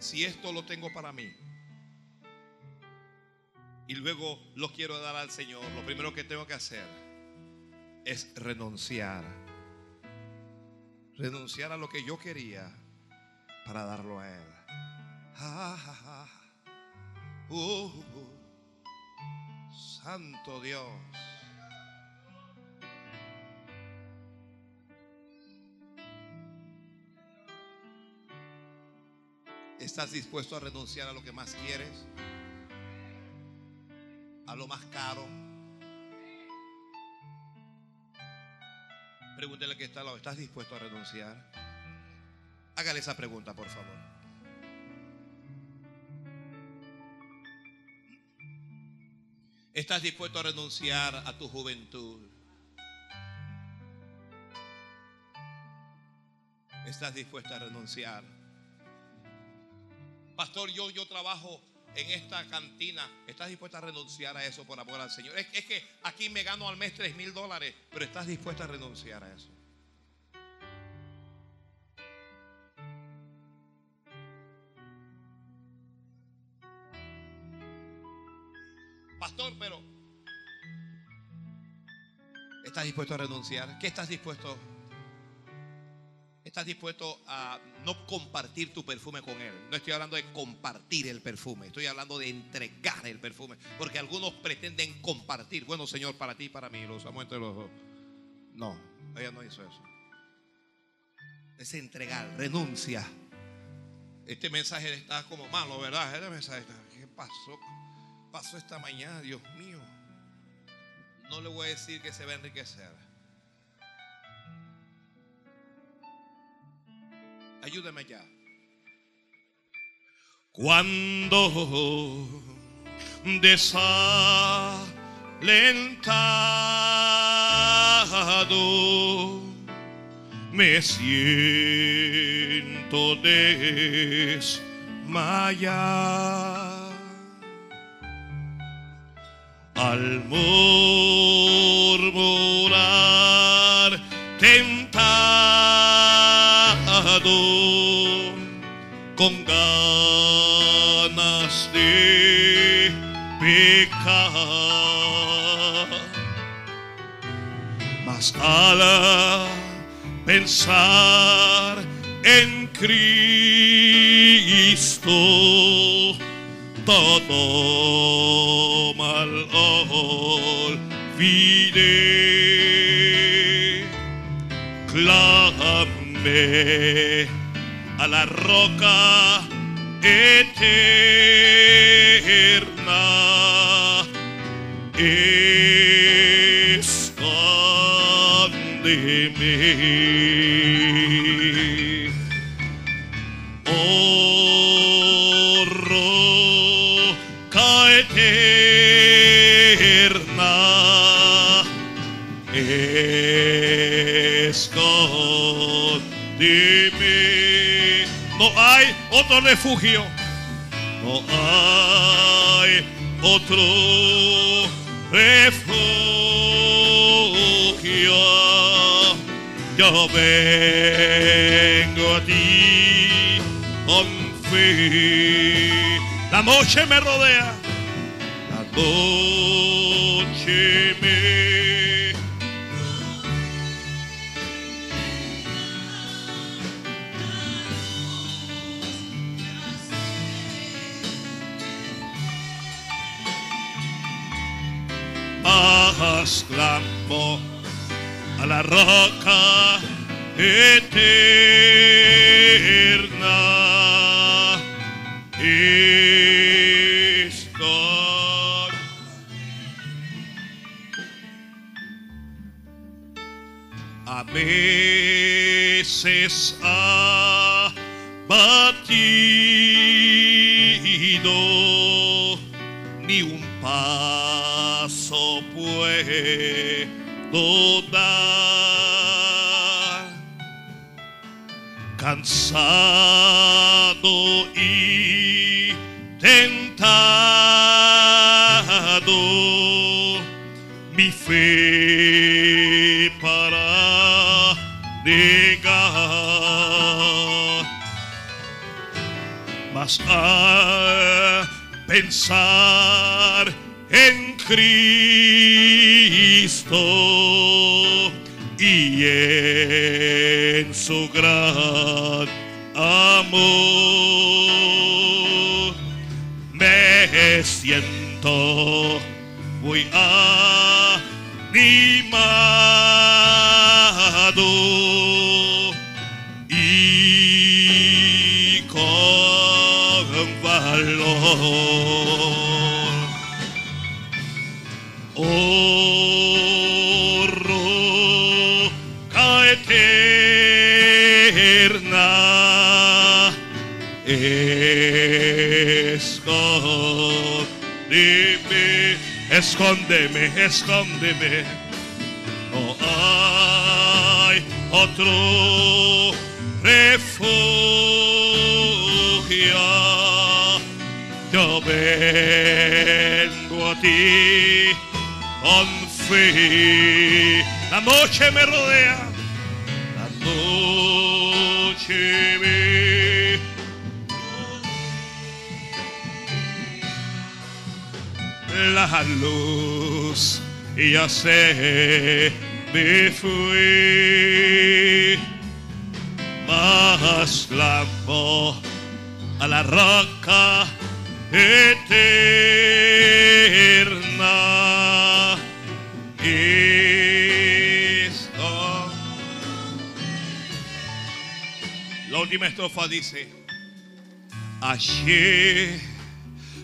Si esto lo tengo para mí y luego lo quiero dar al Señor, lo primero que tengo que hacer es renunciar. Renunciar a lo que yo quería para darlo a Él. Uh, santo Dios. ¿Estás dispuesto a renunciar a lo que más quieres? A lo más caro. Pregúntele que está al lado. ¿Estás dispuesto a renunciar? Hágale esa pregunta, por favor. ¿Estás dispuesto a renunciar a tu juventud? ¿Estás dispuesto a renunciar? Pastor, yo, yo trabajo en esta cantina. ¿Estás dispuesto a renunciar a eso por amor al Señor? Es, es que aquí me gano al mes 3 mil dólares, pero ¿estás dispuesto a renunciar a eso? Pastor, pero ¿estás dispuesto a renunciar? ¿Qué estás dispuesto? ¿Estás dispuesto a no compartir tu perfume con él? No estoy hablando de compartir el perfume, estoy hablando de entregar el perfume, porque algunos pretenden compartir. Bueno, Señor, para ti y para mí, lo usamos entre los dos. No, ella no hizo eso. Es entregar, renuncia. Este mensaje está como malo, ¿verdad? Este mensaje ¿qué pasó? pasó esta mañana, Dios mío. No le voy a decir que se va a enriquecer. Ayúdame ya. Cuando desalentado me siento desmayar al murmurar con ganas de pecar. Mas al pensar en Cristo, todo mal olvidé. Clamé a la roca eterna. Escóndeme. Oh, eterna, escóndeme. No hay otro refugio, no hay otro refugio. Yo vengo a ti con fe. La noche me rodea, la noche me más clamo a la roca eterna. Estoy. A veces ha dar cansado y tentado mi fe para negar. Mas a pensar en Cristo y en su gran amor. Me siento muy animado escóndeme, escóndeme. No hay otro refugio. Yo vengo a ti con fe. La noche me rodea. La noche me la luz ya se me fue más clamo a la roca eterna. Esto la última estrofa dice allí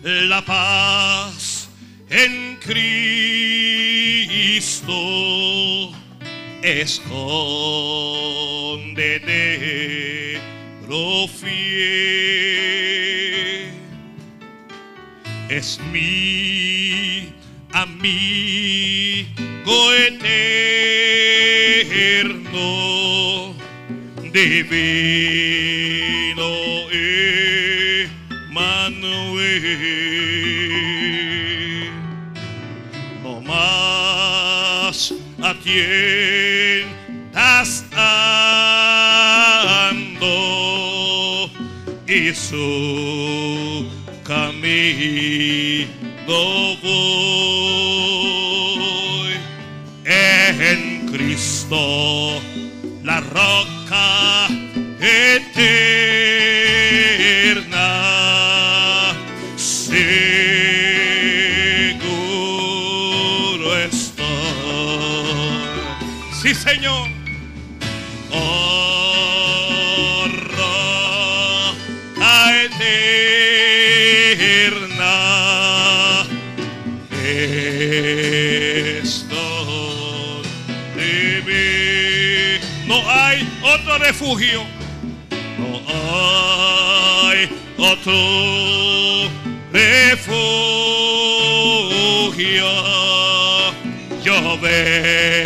la paz en Cristo escóndete lo fiel. Es mi amigo eterno divino atiendas ando y su refugio. No hay otro refugio. Yo vengo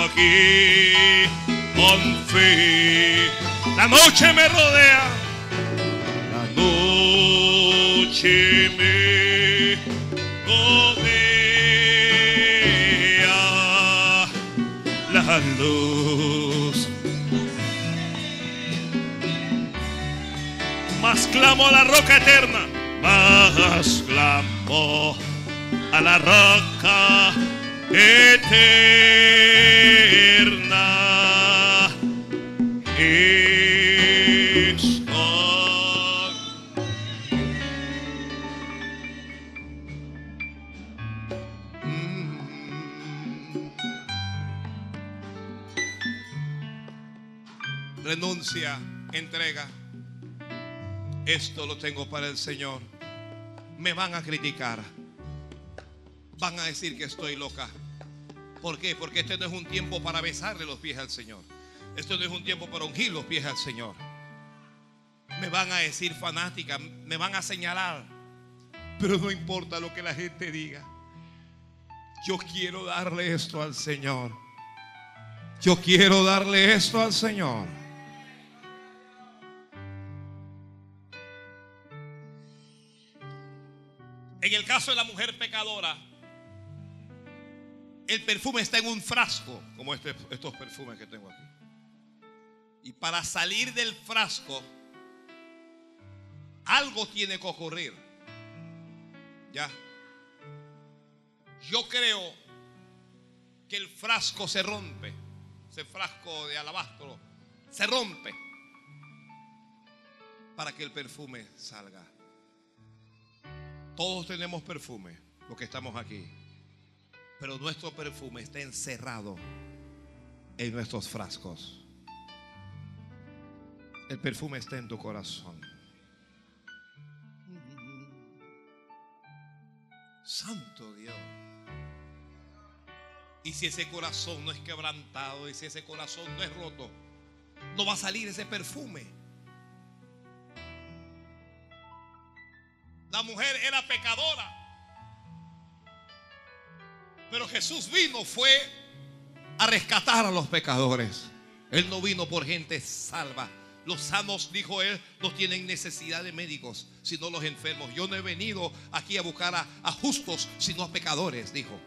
aquí con fe. La noche me rodea. la roca eterna. Más a la roca eterna. Mm. Renuncia, entrega. Esto lo tengo para el Señor. Me van a criticar. Van a decir que estoy loca. ¿Por qué? Porque este no es un tiempo para besarle los pies al Señor. Esto no es un tiempo para ungir los pies al Señor. Me van a decir fanática, me van a señalar. Pero no importa lo que la gente diga. Yo quiero darle esto al Señor. Yo quiero darle esto al Señor. En el caso de la mujer pecadora, el perfume está en un frasco, como este, estos perfumes que tengo aquí. Y para salir del frasco, algo tiene que ocurrir. Ya. Yo creo que el frasco se rompe. Ese frasco de alabastro se rompe para que el perfume salga. Todos tenemos perfume, los que estamos aquí. Pero nuestro perfume está encerrado en nuestros frascos. El perfume está en tu corazón. Santo Dios. Y si ese corazón no es quebrantado, y si ese corazón no es roto, no va a salir ese perfume. La mujer era pecadora. Pero Jesús vino fue a rescatar a los pecadores. Él no vino por gente salva. Los sanos, dijo él, no tienen necesidad de médicos, sino los enfermos. Yo no he venido aquí a buscar a, a justos, sino a pecadores, dijo.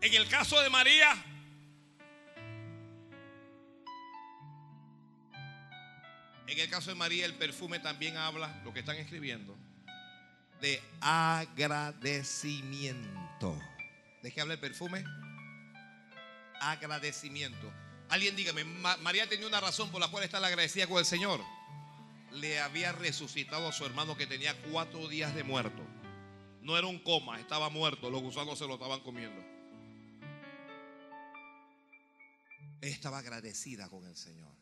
En el caso de María, en el caso de María, el perfume también habla, lo que están escribiendo, de agradecimiento. ¿De qué habla el perfume? Agradecimiento. Alguien dígame, María tenía una razón por la cual está agradecida con el Señor. Le había resucitado a su hermano que tenía cuatro días de muerto. No era un coma, estaba muerto. Los gusanos se lo estaban comiendo. estaba agradecida con el Señor.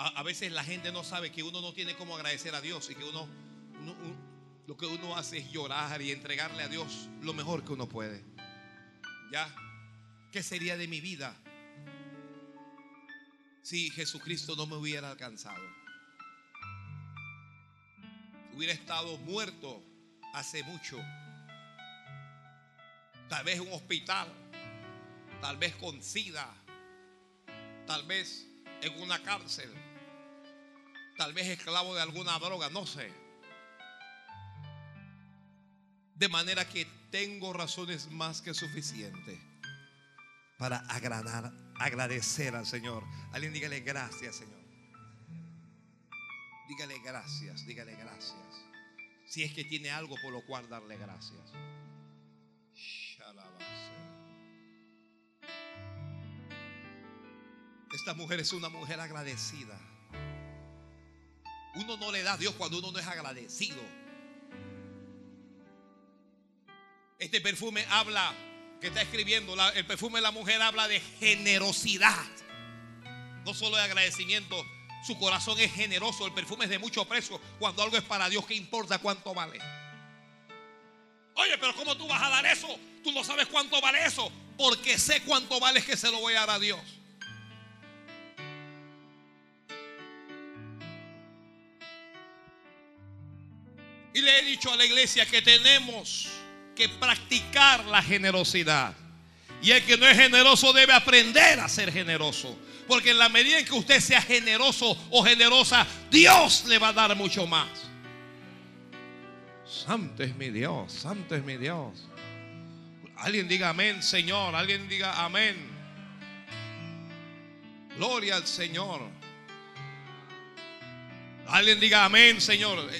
A, veces la gente no sabe que uno no tiene cómo agradecer a Dios y que uno, lo que uno hace es llorar y entregarle a Dios lo mejor que uno puede. ¿Ya? ¿Qué sería de mi vida si Jesucristo no me hubiera alcanzado? Hubiera estado muerto hace mucho. Tal vez en un hospital tal vez con sida, tal vez en una cárcel, tal vez esclavo de alguna droga, no sé. De manera que tengo razones más que suficientes para agradar, agradecer al Señor. Alguien dígale gracias, Señor. Dígale gracias, dígale gracias. Si es que tiene algo por lo cual darle gracias. Esta mujer es una mujer agradecida. Uno no le da a Dios cuando uno no es agradecido. Este perfume habla, que está escribiendo, el perfume de la mujer habla de generosidad. No solo de agradecimiento, su corazón es generoso, el perfume es de mucho precio. Cuando algo es para Dios, ¿qué importa cuánto vale? Oye, pero ¿cómo tú vas a dar eso? Tú no sabes cuánto vale eso. Porque sé cuánto vale que se lo voy a dar a Dios. Y le he dicho a la iglesia que tenemos que practicar la generosidad. Y el que no es generoso debe aprender a ser generoso. Porque en la medida en que usted sea generoso o generosa, Dios le va a dar mucho más. Santo es mi Dios, santo es mi Dios. Alguien diga amén, Señor. Alguien diga amén. Gloria al Señor. Alguien diga amén, Señor.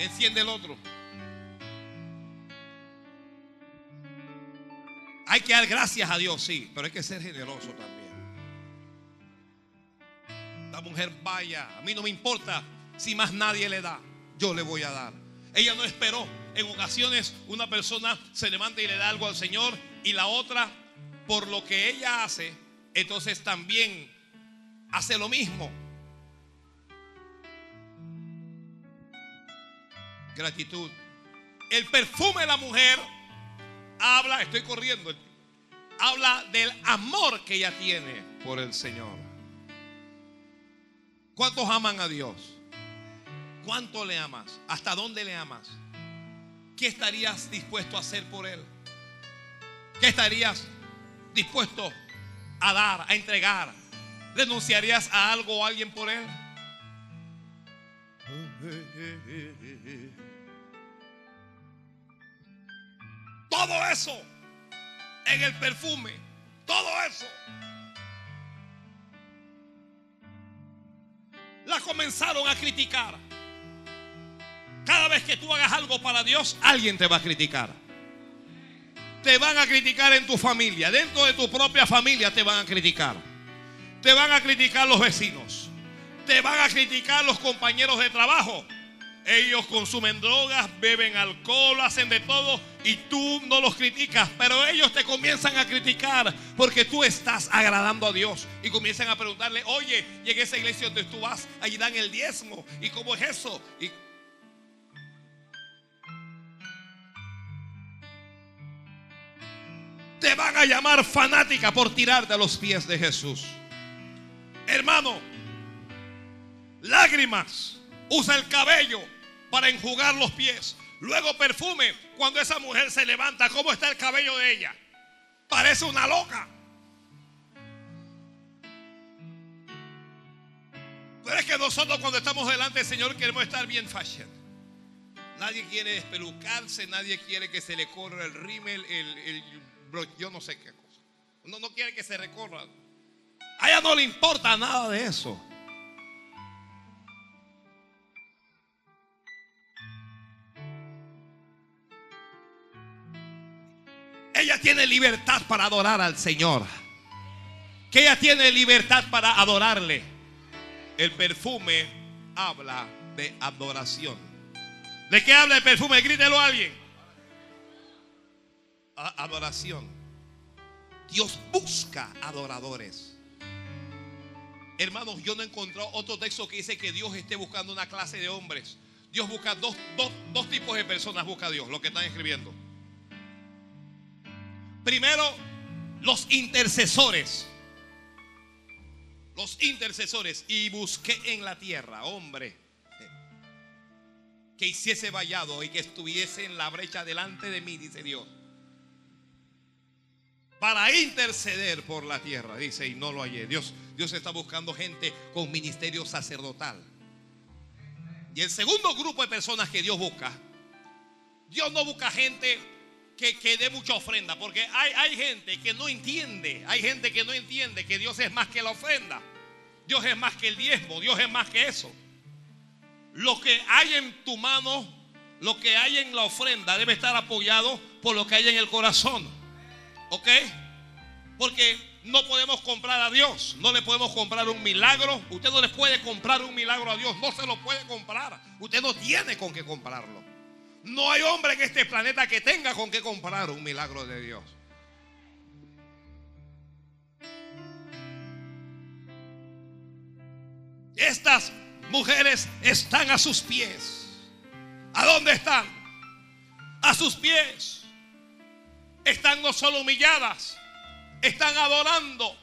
Enciende el otro. Hay que dar gracias a Dios, sí, pero hay que ser generoso también. La mujer vaya, a mí no me importa si más nadie le da, yo le voy a dar. Ella no esperó en ocasiones una persona se levanta y le da algo al Señor y la otra, por lo que ella hace, entonces también hace lo mismo. Gratitud. El perfume de la mujer habla, estoy corriendo, habla del amor que ella tiene por el Señor. ¿Cuántos aman a Dios? ¿Cuánto le amas? ¿Hasta dónde le amas? ¿Qué estarías dispuesto a hacer por Él? ¿Qué estarías dispuesto a dar, a entregar? ¿Renunciarías a algo o a alguien por Él? Todo eso en el perfume. Todo eso. La comenzaron a criticar. Cada vez que tú hagas algo para Dios, alguien te va a criticar. Te van a criticar en tu familia. Dentro de tu propia familia te van a criticar. Te van a criticar los vecinos. Te van a criticar los compañeros de trabajo. Ellos consumen drogas, beben alcohol, hacen de todo y tú no los criticas, pero ellos te comienzan a criticar porque tú estás agradando a Dios y comienzan a preguntarle, oye, y en esa iglesia donde tú vas, allí dan el diezmo y cómo es eso. Te van a llamar fanática por tirarte a los pies de Jesús. Hermano, lágrimas, usa el cabello para enjugar los pies. Luego perfume cuando esa mujer se levanta. ¿Cómo está el cabello de ella? Parece una loca. Pero es que nosotros cuando estamos delante del Señor queremos estar bien fashion. Nadie quiere despelucarse, nadie quiere que se le corra el rímel, el, yo no sé qué cosa. No, no quiere que se recorra. A ella no le importa nada de eso. Ella tiene libertad para adorar al Señor. Que ella tiene libertad para adorarle. El perfume habla de adoración. ¿De qué habla el perfume? Grítelo a alguien. adoración. Dios busca adoradores. Hermanos, yo no he encontrado otro texto que dice que Dios esté buscando una clase de hombres. Dios busca dos, dos tipos de personas, busca Dios, lo que están escribiendo. Primero, los intercesores. Los intercesores. Y busqué en la tierra, hombre, que hiciese vallado y que estuviese en la brecha delante de mí, dice Dios. Para interceder por la tierra, dice, y no lo hallé. Dios, Dios está buscando gente con ministerio sacerdotal. Y el segundo grupo de personas que Dios busca, Dios no busca gente que, dé mucha ofrenda. Porque hay, hay gente que no entiende, hay gente que no entiende que Dios es más que la ofrenda. Dios es más que el diezmo, Dios es más que eso. Lo que hay en tu mano, lo que hay en la ofrenda debe estar apoyado por lo que hay en el corazón. ¿Ok? Porque no podemos comprar a Dios, no le podemos comprar un milagro. Usted no le puede comprar un milagro a Dios, no se lo puede comprar. Usted no tiene con qué comprarlo. No hay hombre en este planeta que tenga con qué comprar un milagro de Dios. Estas mujeres están a sus pies. ¿A dónde están? A sus pies. Están no solo humilladas, están adorando.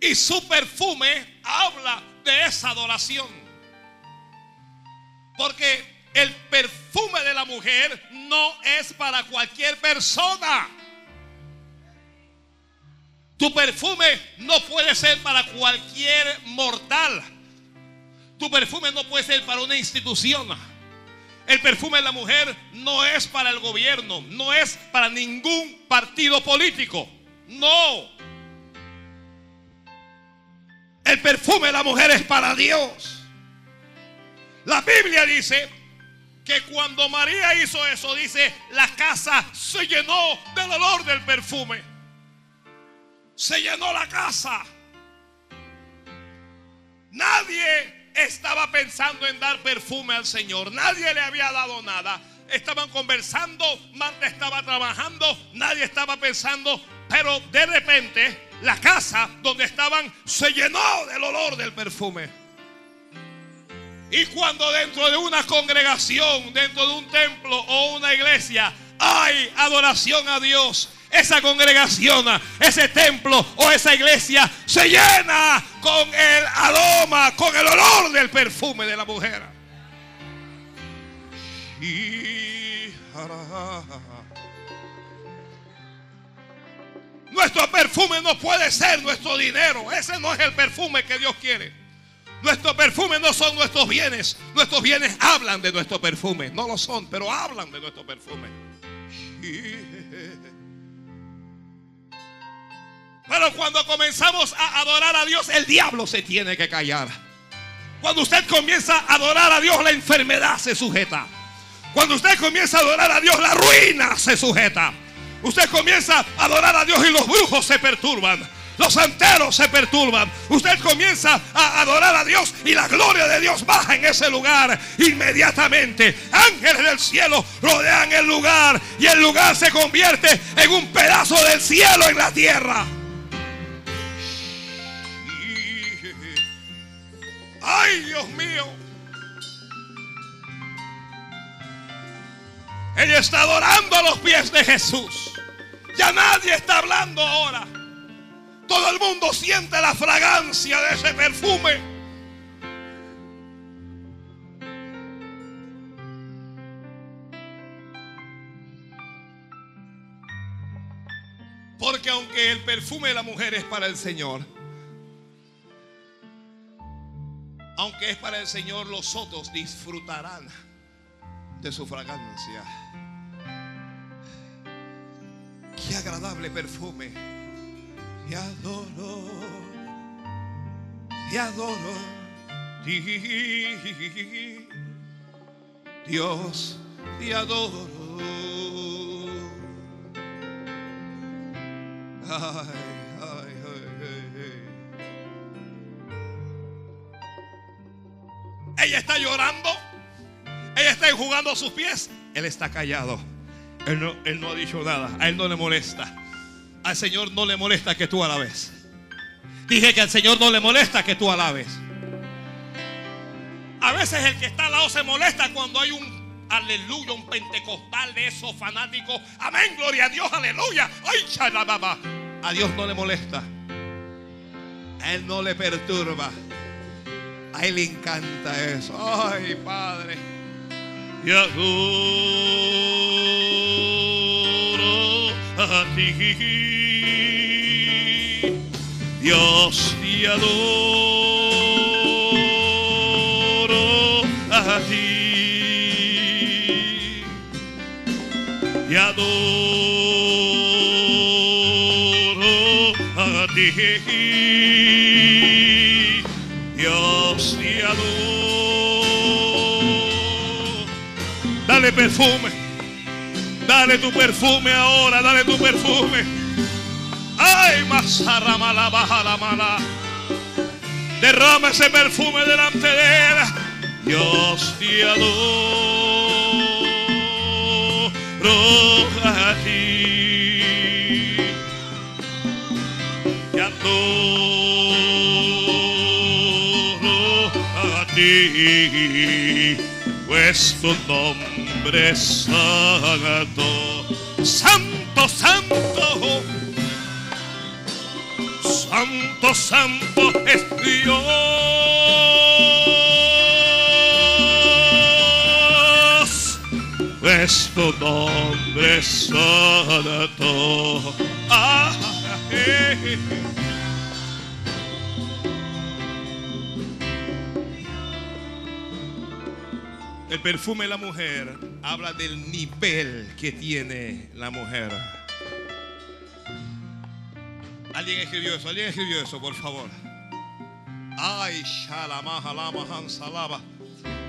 Y su perfume habla de esa adoración. Porque el perfume de la mujer no es para cualquier persona. Tu perfume no puede ser para cualquier mortal. Tu perfume no puede ser para una institución. El perfume de la mujer no es para el gobierno, no es para ningún partido político. No. El perfume de la mujer es para Dios. La Biblia dice que cuando María hizo eso, dice, la casa se llenó del olor del perfume. Se llenó la casa. Nadie estaba pensando en dar perfume al Señor. Nadie le había dado nada. Estaban conversando, Marta estaba trabajando, nadie estaba pensando, pero de repente la casa donde estaban se llenó del olor del perfume. Y cuando dentro de una congregación, dentro de un templo o una iglesia hay adoración a Dios, esa congregación, ese templo o esa iglesia se llena con el aroma, con el olor del perfume de la mujer. Nuestro perfume no puede ser nuestro dinero. Ese no es el perfume que Dios quiere. Nuestro perfume no son nuestros bienes. Nuestros bienes hablan de nuestro perfume. No lo son, pero hablan de nuestro perfume. *laughs* Pero cuando comenzamos a adorar a Dios, el diablo se tiene que callar. Cuando usted comienza a adorar a Dios, la enfermedad se sujeta. Cuando usted comienza a adorar a Dios, la ruina se sujeta. Usted comienza a adorar a Dios y los brujos se perturban. Los santeros se perturban. Usted comienza a adorar a Dios y la gloria de Dios baja en ese lugar inmediatamente. Ángeles del cielo rodean el lugar y el lugar se convierte en un pedazo del cielo en la tierra. Ay, Dios mío. Ella está adorando a los pies de Jesús. Ya nadie está hablando ahora. Todo el mundo siente la fragancia de ese perfume. Porque aunque el perfume de la mujer es para el Señor, aunque es para el Señor, los otros disfrutarán de su fragancia. Qué agradable perfume. Te adoro. Te adoro. Dios, te adoro. Ay, ay, ay, Ella está llorando. Ella está enjugando sus pies. Él está callado. Él no, él no ha dicho nada. A él no le molesta. Al Señor no le molesta que tú alabes. Dije que al Señor no le molesta que tú alabes. A veces el que está al lado se molesta cuando hay un aleluya, un pentecostal de esos fanáticos. Amén, gloria a Dios, aleluya. Ay, chalababa. A Dios no le molesta. A Él no le perturba. A Él le encanta eso. Ay, Padre. Y adoro a ti. Dios, te adoro a ti. Te adoro a ti. Dios, te adoro. Dale perfume. Dale tu perfume ahora. Dale tu perfume. Ay, mala, baja la mala. Derrama ese perfume delante de él. Dios te adoro a ti. Te adoro a ti. Pues tu nombre es. Santo, santo. Santo, es Dios. Santo. Ah, eh. El perfume de la mujer habla del nivel que tiene la mujer. Alguien escribió eso, alguien escribió eso, por favor. Ay, salaba.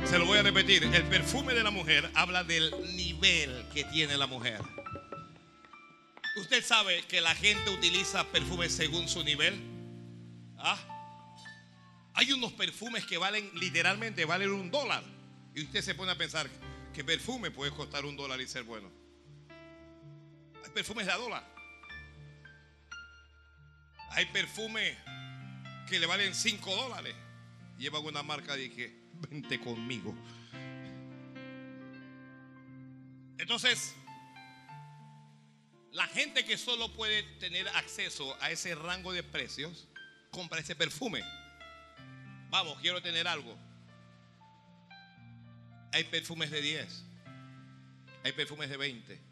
Se lo voy a repetir. El perfume de la mujer habla del nivel que tiene la mujer. Usted sabe que la gente utiliza perfume según su nivel. ¿Ah? Hay unos perfumes que valen literalmente, valen un dólar. Y usted se pone a pensar, ¿qué perfume puede costar un dólar y ser bueno? Hay perfumes de a dólar. Hay perfumes que le valen 5 dólares. Llevan una marca que vente conmigo. Entonces, la gente que solo puede tener acceso a ese rango de precios, compra ese perfume. Vamos, quiero tener algo. Hay perfumes de 10. Hay perfumes de 20.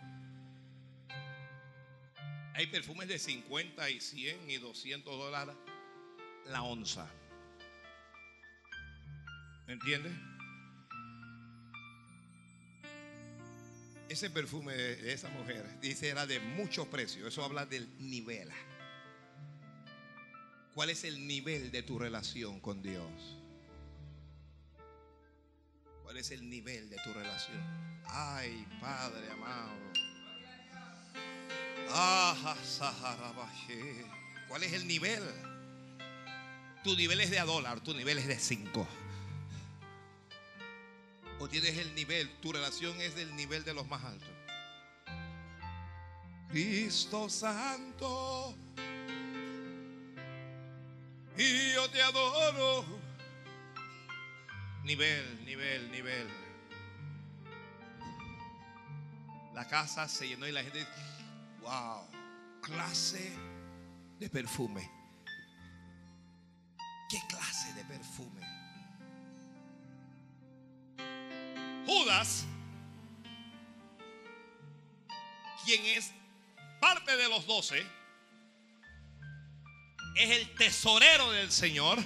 Hay perfumes de 50 y 100 y 200 dólares la onza. ¿Me entiendes? Ese perfume de esa mujer, dice, era de mucho precio. Eso habla del nivel. ¿Cuál es el nivel de tu relación con Dios? ¿Cuál es el nivel de tu relación? Ay, Padre amado. ¿Cuál es el nivel? Tu nivel es de a dólar, tu nivel es de cinco. O tienes el nivel, tu relación es del nivel de los más altos. Cristo Santo, y yo te adoro. Nivel, nivel, nivel. La casa se llenó y la gente, wow, clase de perfume. ¿Qué clase de perfume? Judas, quien es parte de los doce, es el tesorero del Señor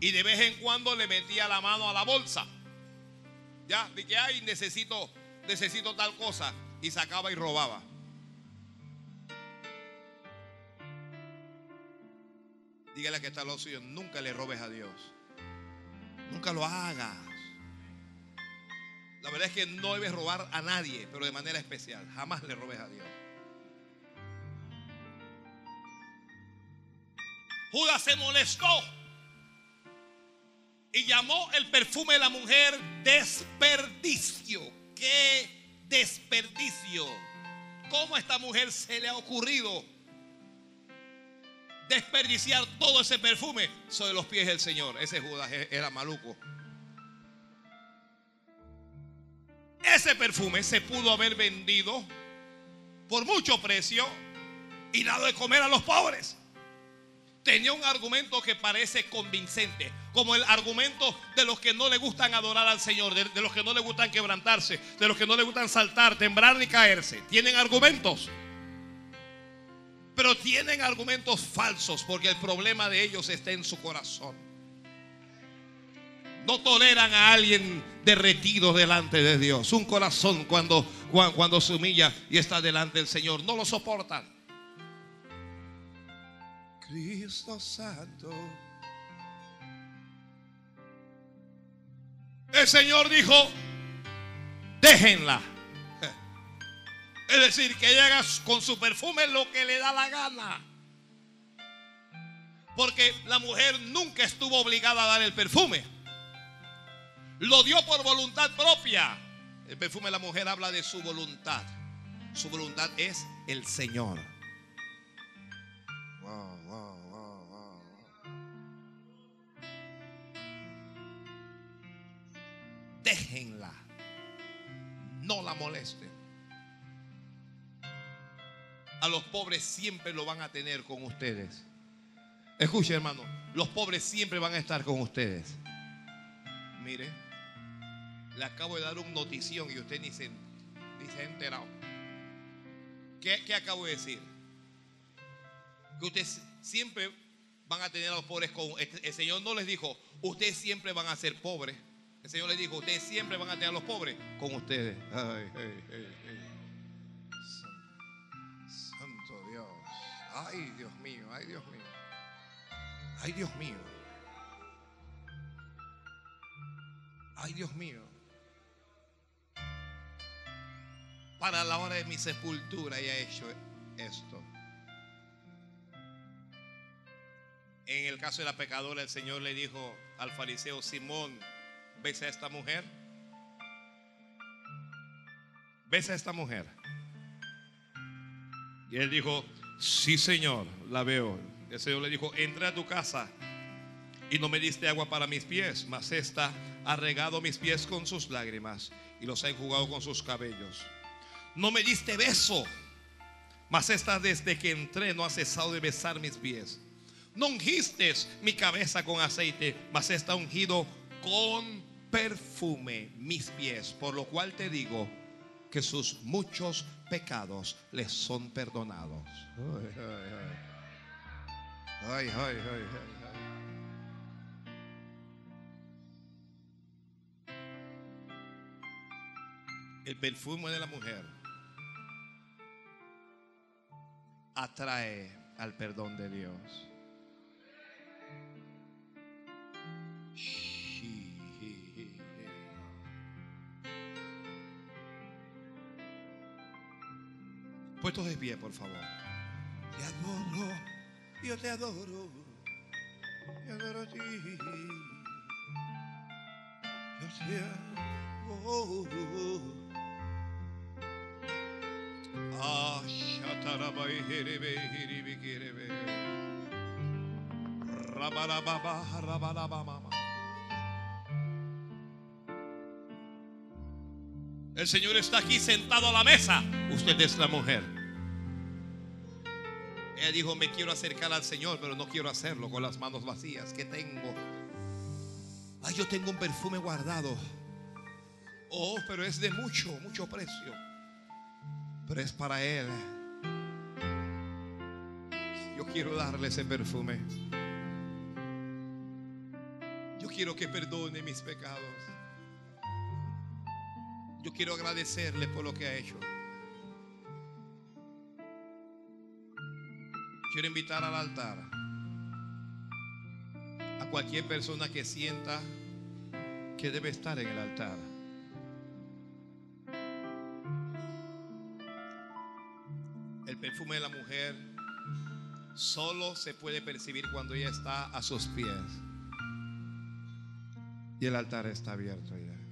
y de vez en cuando le metía la mano a la bolsa. Ya, de que ay, necesito, necesito tal cosa y sacaba y robaba. Dígale que está lo suyo, nunca le robes a Dios. Nunca lo hagas. La verdad es que no debes robar a nadie, pero de manera especial. Jamás le robes a Dios. Judas se molestó y llamó el perfume de la mujer desperdicio. ¿Qué desperdicio? ¿Cómo a esta mujer se le ha ocurrido desperdiciar todo ese perfume sobre los pies del Señor? Ese Judas e-, era maluco. Ese perfume se pudo haber vendido por mucho precio y dado de comer a los pobres tenía un argumento que parece convincente, como el argumento de los que no le gustan adorar al Señor, de, los que no le gustan quebrantarse, de los que no le gustan saltar, temblar ni caerse. Tienen argumentos, pero tienen argumentos falsos porque el problema de ellos está en su corazón. No toleran a alguien derretido delante de Dios. Un corazón cuando, cuando se humilla y está delante del Señor, no lo soportan. Cristo Santo. El Señor dijo, déjenla. Es decir, que ella haga con su perfume lo que le da la gana. Porque la mujer nunca estuvo obligada a dar el perfume. Lo dio por voluntad propia. El perfume de la mujer habla de su voluntad. Su voluntad es el Señor. déjenla. No la molesten. Los pobres siempre lo van a tener con ustedes. Escuche, hermano, los pobres siempre van a estar con ustedes. Mire, le acabo de dar un notición y usted ni se, ha enterado. ¿Qué, ¿Qué acabo de decir? Que ustedes siempre van a tener a los pobres con... El Señor no les dijo, ustedes siempre van a ser pobres. El Señor le dijo, ustedes siempre van a tener a los pobres con ustedes. Ay, Santo Ay, Dios mío, ay, Dios mío. Ay, Dios mío. Ay, Dios mío. Para la hora de mi sepultura he hecho esto. En el caso de la pecadora, el Señor le dijo al fariseo Simón, ¿ves a esta mujer? ¿Ves a esta mujer? Y él dijo, sí Señor, la veo. El Señor le dijo, entra a tu casa y no me diste agua para mis pies, mas esta ha regado mis pies con sus lágrimas y los ha enjugado con sus cabellos. No me diste beso, mas esta desde que entré no ha cesado de besar mis pies. No ungiste mi cabeza con aceite, mas esta ha ungido con perfume mis pies, por lo cual te digo que sus muchos pecados les son perdonados. Ay, ay, ay, ay. El perfume de la mujer atrae al perdón de Dios. Puestos de pie, por favor. Te adoro, yo te adoro, te adoro a ti. Yo te adoro. Ah, shatarabai herebe hiribi kirebe. Rabarababa, rabarabamama. El Señor está aquí sentado a la mesa. Usted es la mujer. Ella dijo, me quiero acercar al Señor, pero no quiero hacerlo con las manos vacías que tengo. Ay, yo tengo un perfume guardado. Oh, pero es de mucho, mucho precio. Pero es para Él. Yo quiero darle ese perfume. Yo quiero que perdone mis pecados. Yo quiero agradecerle por lo que ha hecho. Quiero invitar al altar a cualquier persona que sienta que debe estar en el altar. El perfume de la mujer solo se puede percibir cuando ella está a sus pies. Y el altar está abierto ya.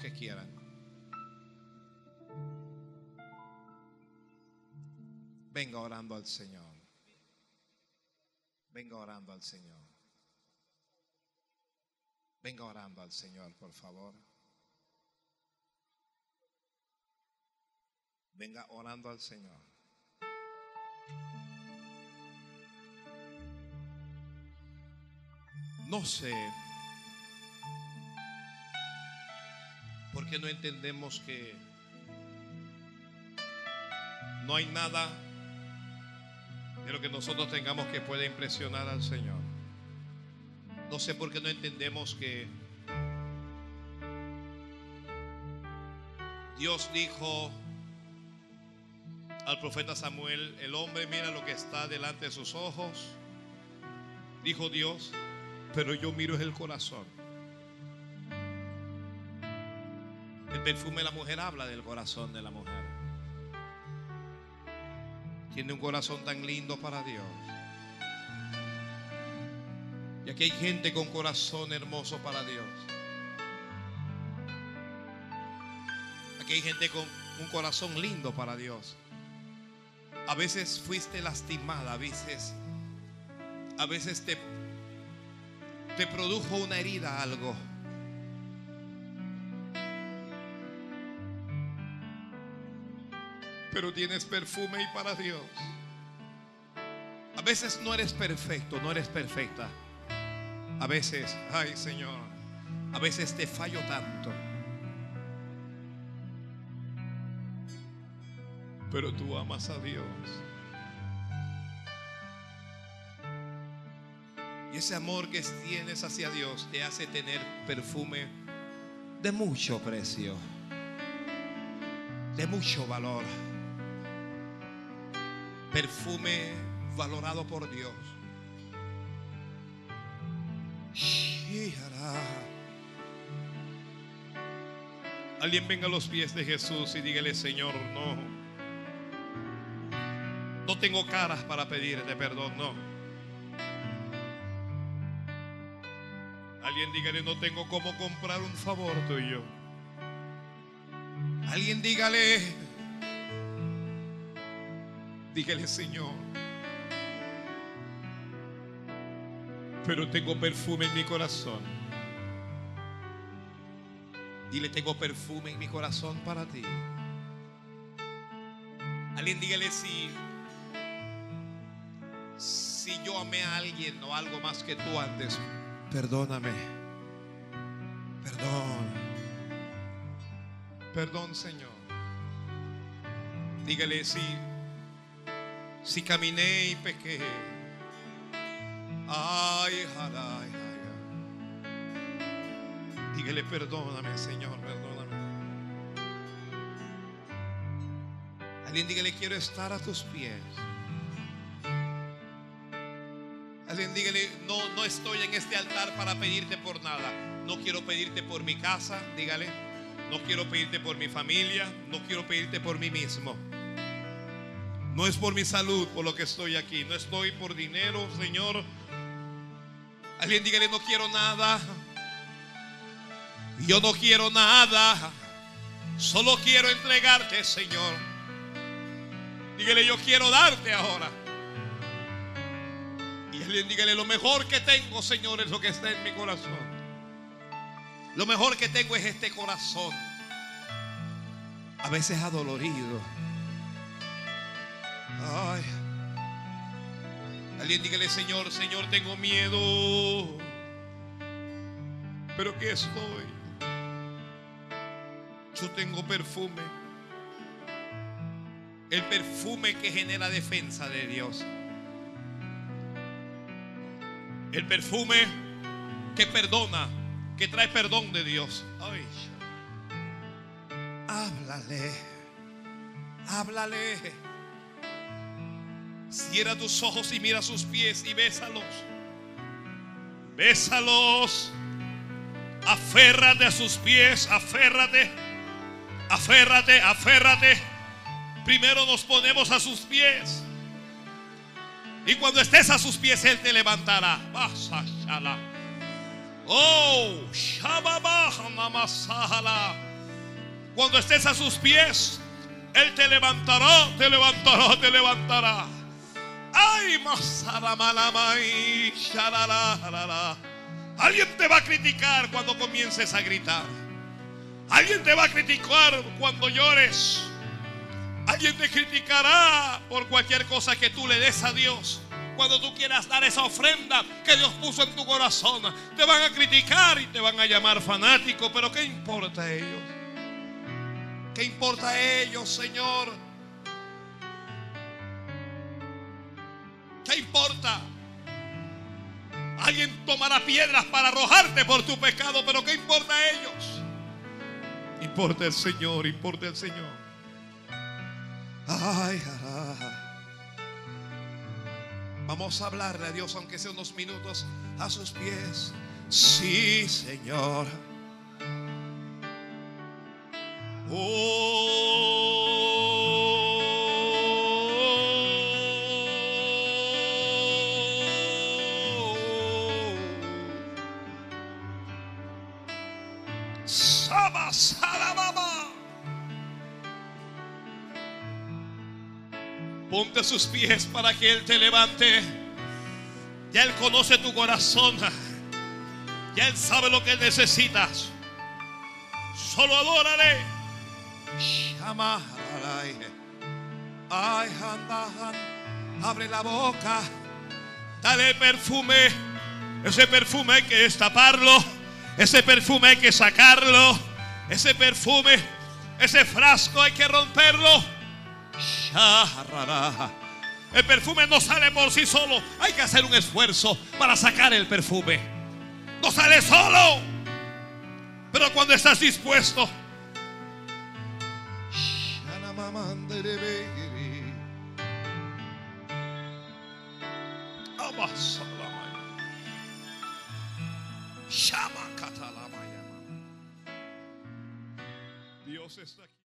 Que quieran. Venga orando al Señor. Venga orando al Señor. Venga orando al Señor, por favor. Venga orando al Señor. No sé por qué no entendemos que no hay nada de lo que nosotros tengamos que pueda impresionar al Señor. No sé por qué no entendemos que Dios dijo al profeta Samuel, el hombre mira lo que está delante de sus ojos, dijo Dios, pero yo miro el corazón. El perfume de la mujer habla del corazón de la mujer. Tiene un corazón tan lindo para Dios. Y aquí hay gente con corazón hermoso para Dios. Aquí hay gente con un corazón lindo para Dios. A veces fuiste lastimada, a veces, a veces te, te produjo una herida algo. Pero tienes perfume y para Dios. A veces no eres perfecto, no eres perfecta. A veces, ay Señor, a veces te fallo tanto. Pero tú amas a Dios. Y ese amor que tienes hacia Dios te hace tener perfume de mucho precio, de mucho valor. Perfume valorado por Dios. Alguien venga a los pies de Jesús y dígale, Señor, no. No tengo caras para pedirte perdón, no. Alguien dígale, no tengo cómo comprar un favor tuyo. Alguien dígale, dígale, Señor. Pero tengo perfume en mi corazón. Dile, tengo perfume en mi corazón para ti. Alguien dígale si, si yo amé a alguien o algo más que tú antes, perdóname. Perdón. Perdón, Señor. Dígale si, si caminé y pequé. Ay, ay, ay. Dígale, perdóname, Señor, perdóname. Alguien dígale, quiero estar a tus pies. Alguien dígale, no, no estoy en este altar para pedirte por nada. No quiero pedirte por mi casa, dígale. No quiero pedirte por mi familia, no quiero pedirte por mí mismo. No es por mi salud por lo que estoy aquí. No estoy por dinero, Señor. Alguien dígale, no quiero nada. Yo no quiero nada. Solo quiero entregarte, Señor. Dígale, yo quiero darte ahora. Y alguien dígale, lo mejor que tengo, Señor, es lo que está en mi corazón. Lo mejor que tengo es este corazón. A veces adolorido. Alguien dígale, Señor, Señor, tengo miedo. Pero que estoy. Yo tengo perfume. El perfume que genera defensa de Dios. El perfume que perdona, que trae perdón de Dios. Ay. Háblale. Háblale. Cierra tus ojos y mira sus pies y bésalos. Bésalos. Aférrate a sus pies, aférrate. Aférrate, aférrate. Primero nos ponemos a sus pies. Y cuando estés a sus pies, Él te levantará. Oh, Cuando estés a sus pies, Él te levantará, te levantará, te levantará. Ay, Alguien te va a criticar cuando comiences a gritar. Alguien te va a criticar cuando llores. Alguien te criticará por cualquier cosa que tú le des a Dios. Cuando tú quieras dar esa ofrenda que Dios puso en tu corazón, te van a criticar y te van a llamar fanático. Pero ¿qué importa a ellos? ¿Qué importa a ellos, Señor? ¿Qué importa? Alguien tomará piedras para arrojarte por tu pecado, pero ¿qué importa a ellos? Importa el Señor, importa el Señor. Ay, Vamos a hablarle a Dios, aunque sea unos minutos, a sus pies. Sí, Señor. Oh. Ponte sus pies para que Él te levante. Ya Él conoce tu corazón. Ya Él sabe lo que necesitas. Solo adórale. Ay, abre la boca. Dale perfume. Ese perfume hay que destaparlo. Ese perfume hay que sacarlo. Ese perfume, ese frasco hay que romperlo. El perfume no sale por sí solo. Hay que hacer un esfuerzo para sacar el perfume. No sale solo. Pero cuando estás dispuesto. Dios está aquí.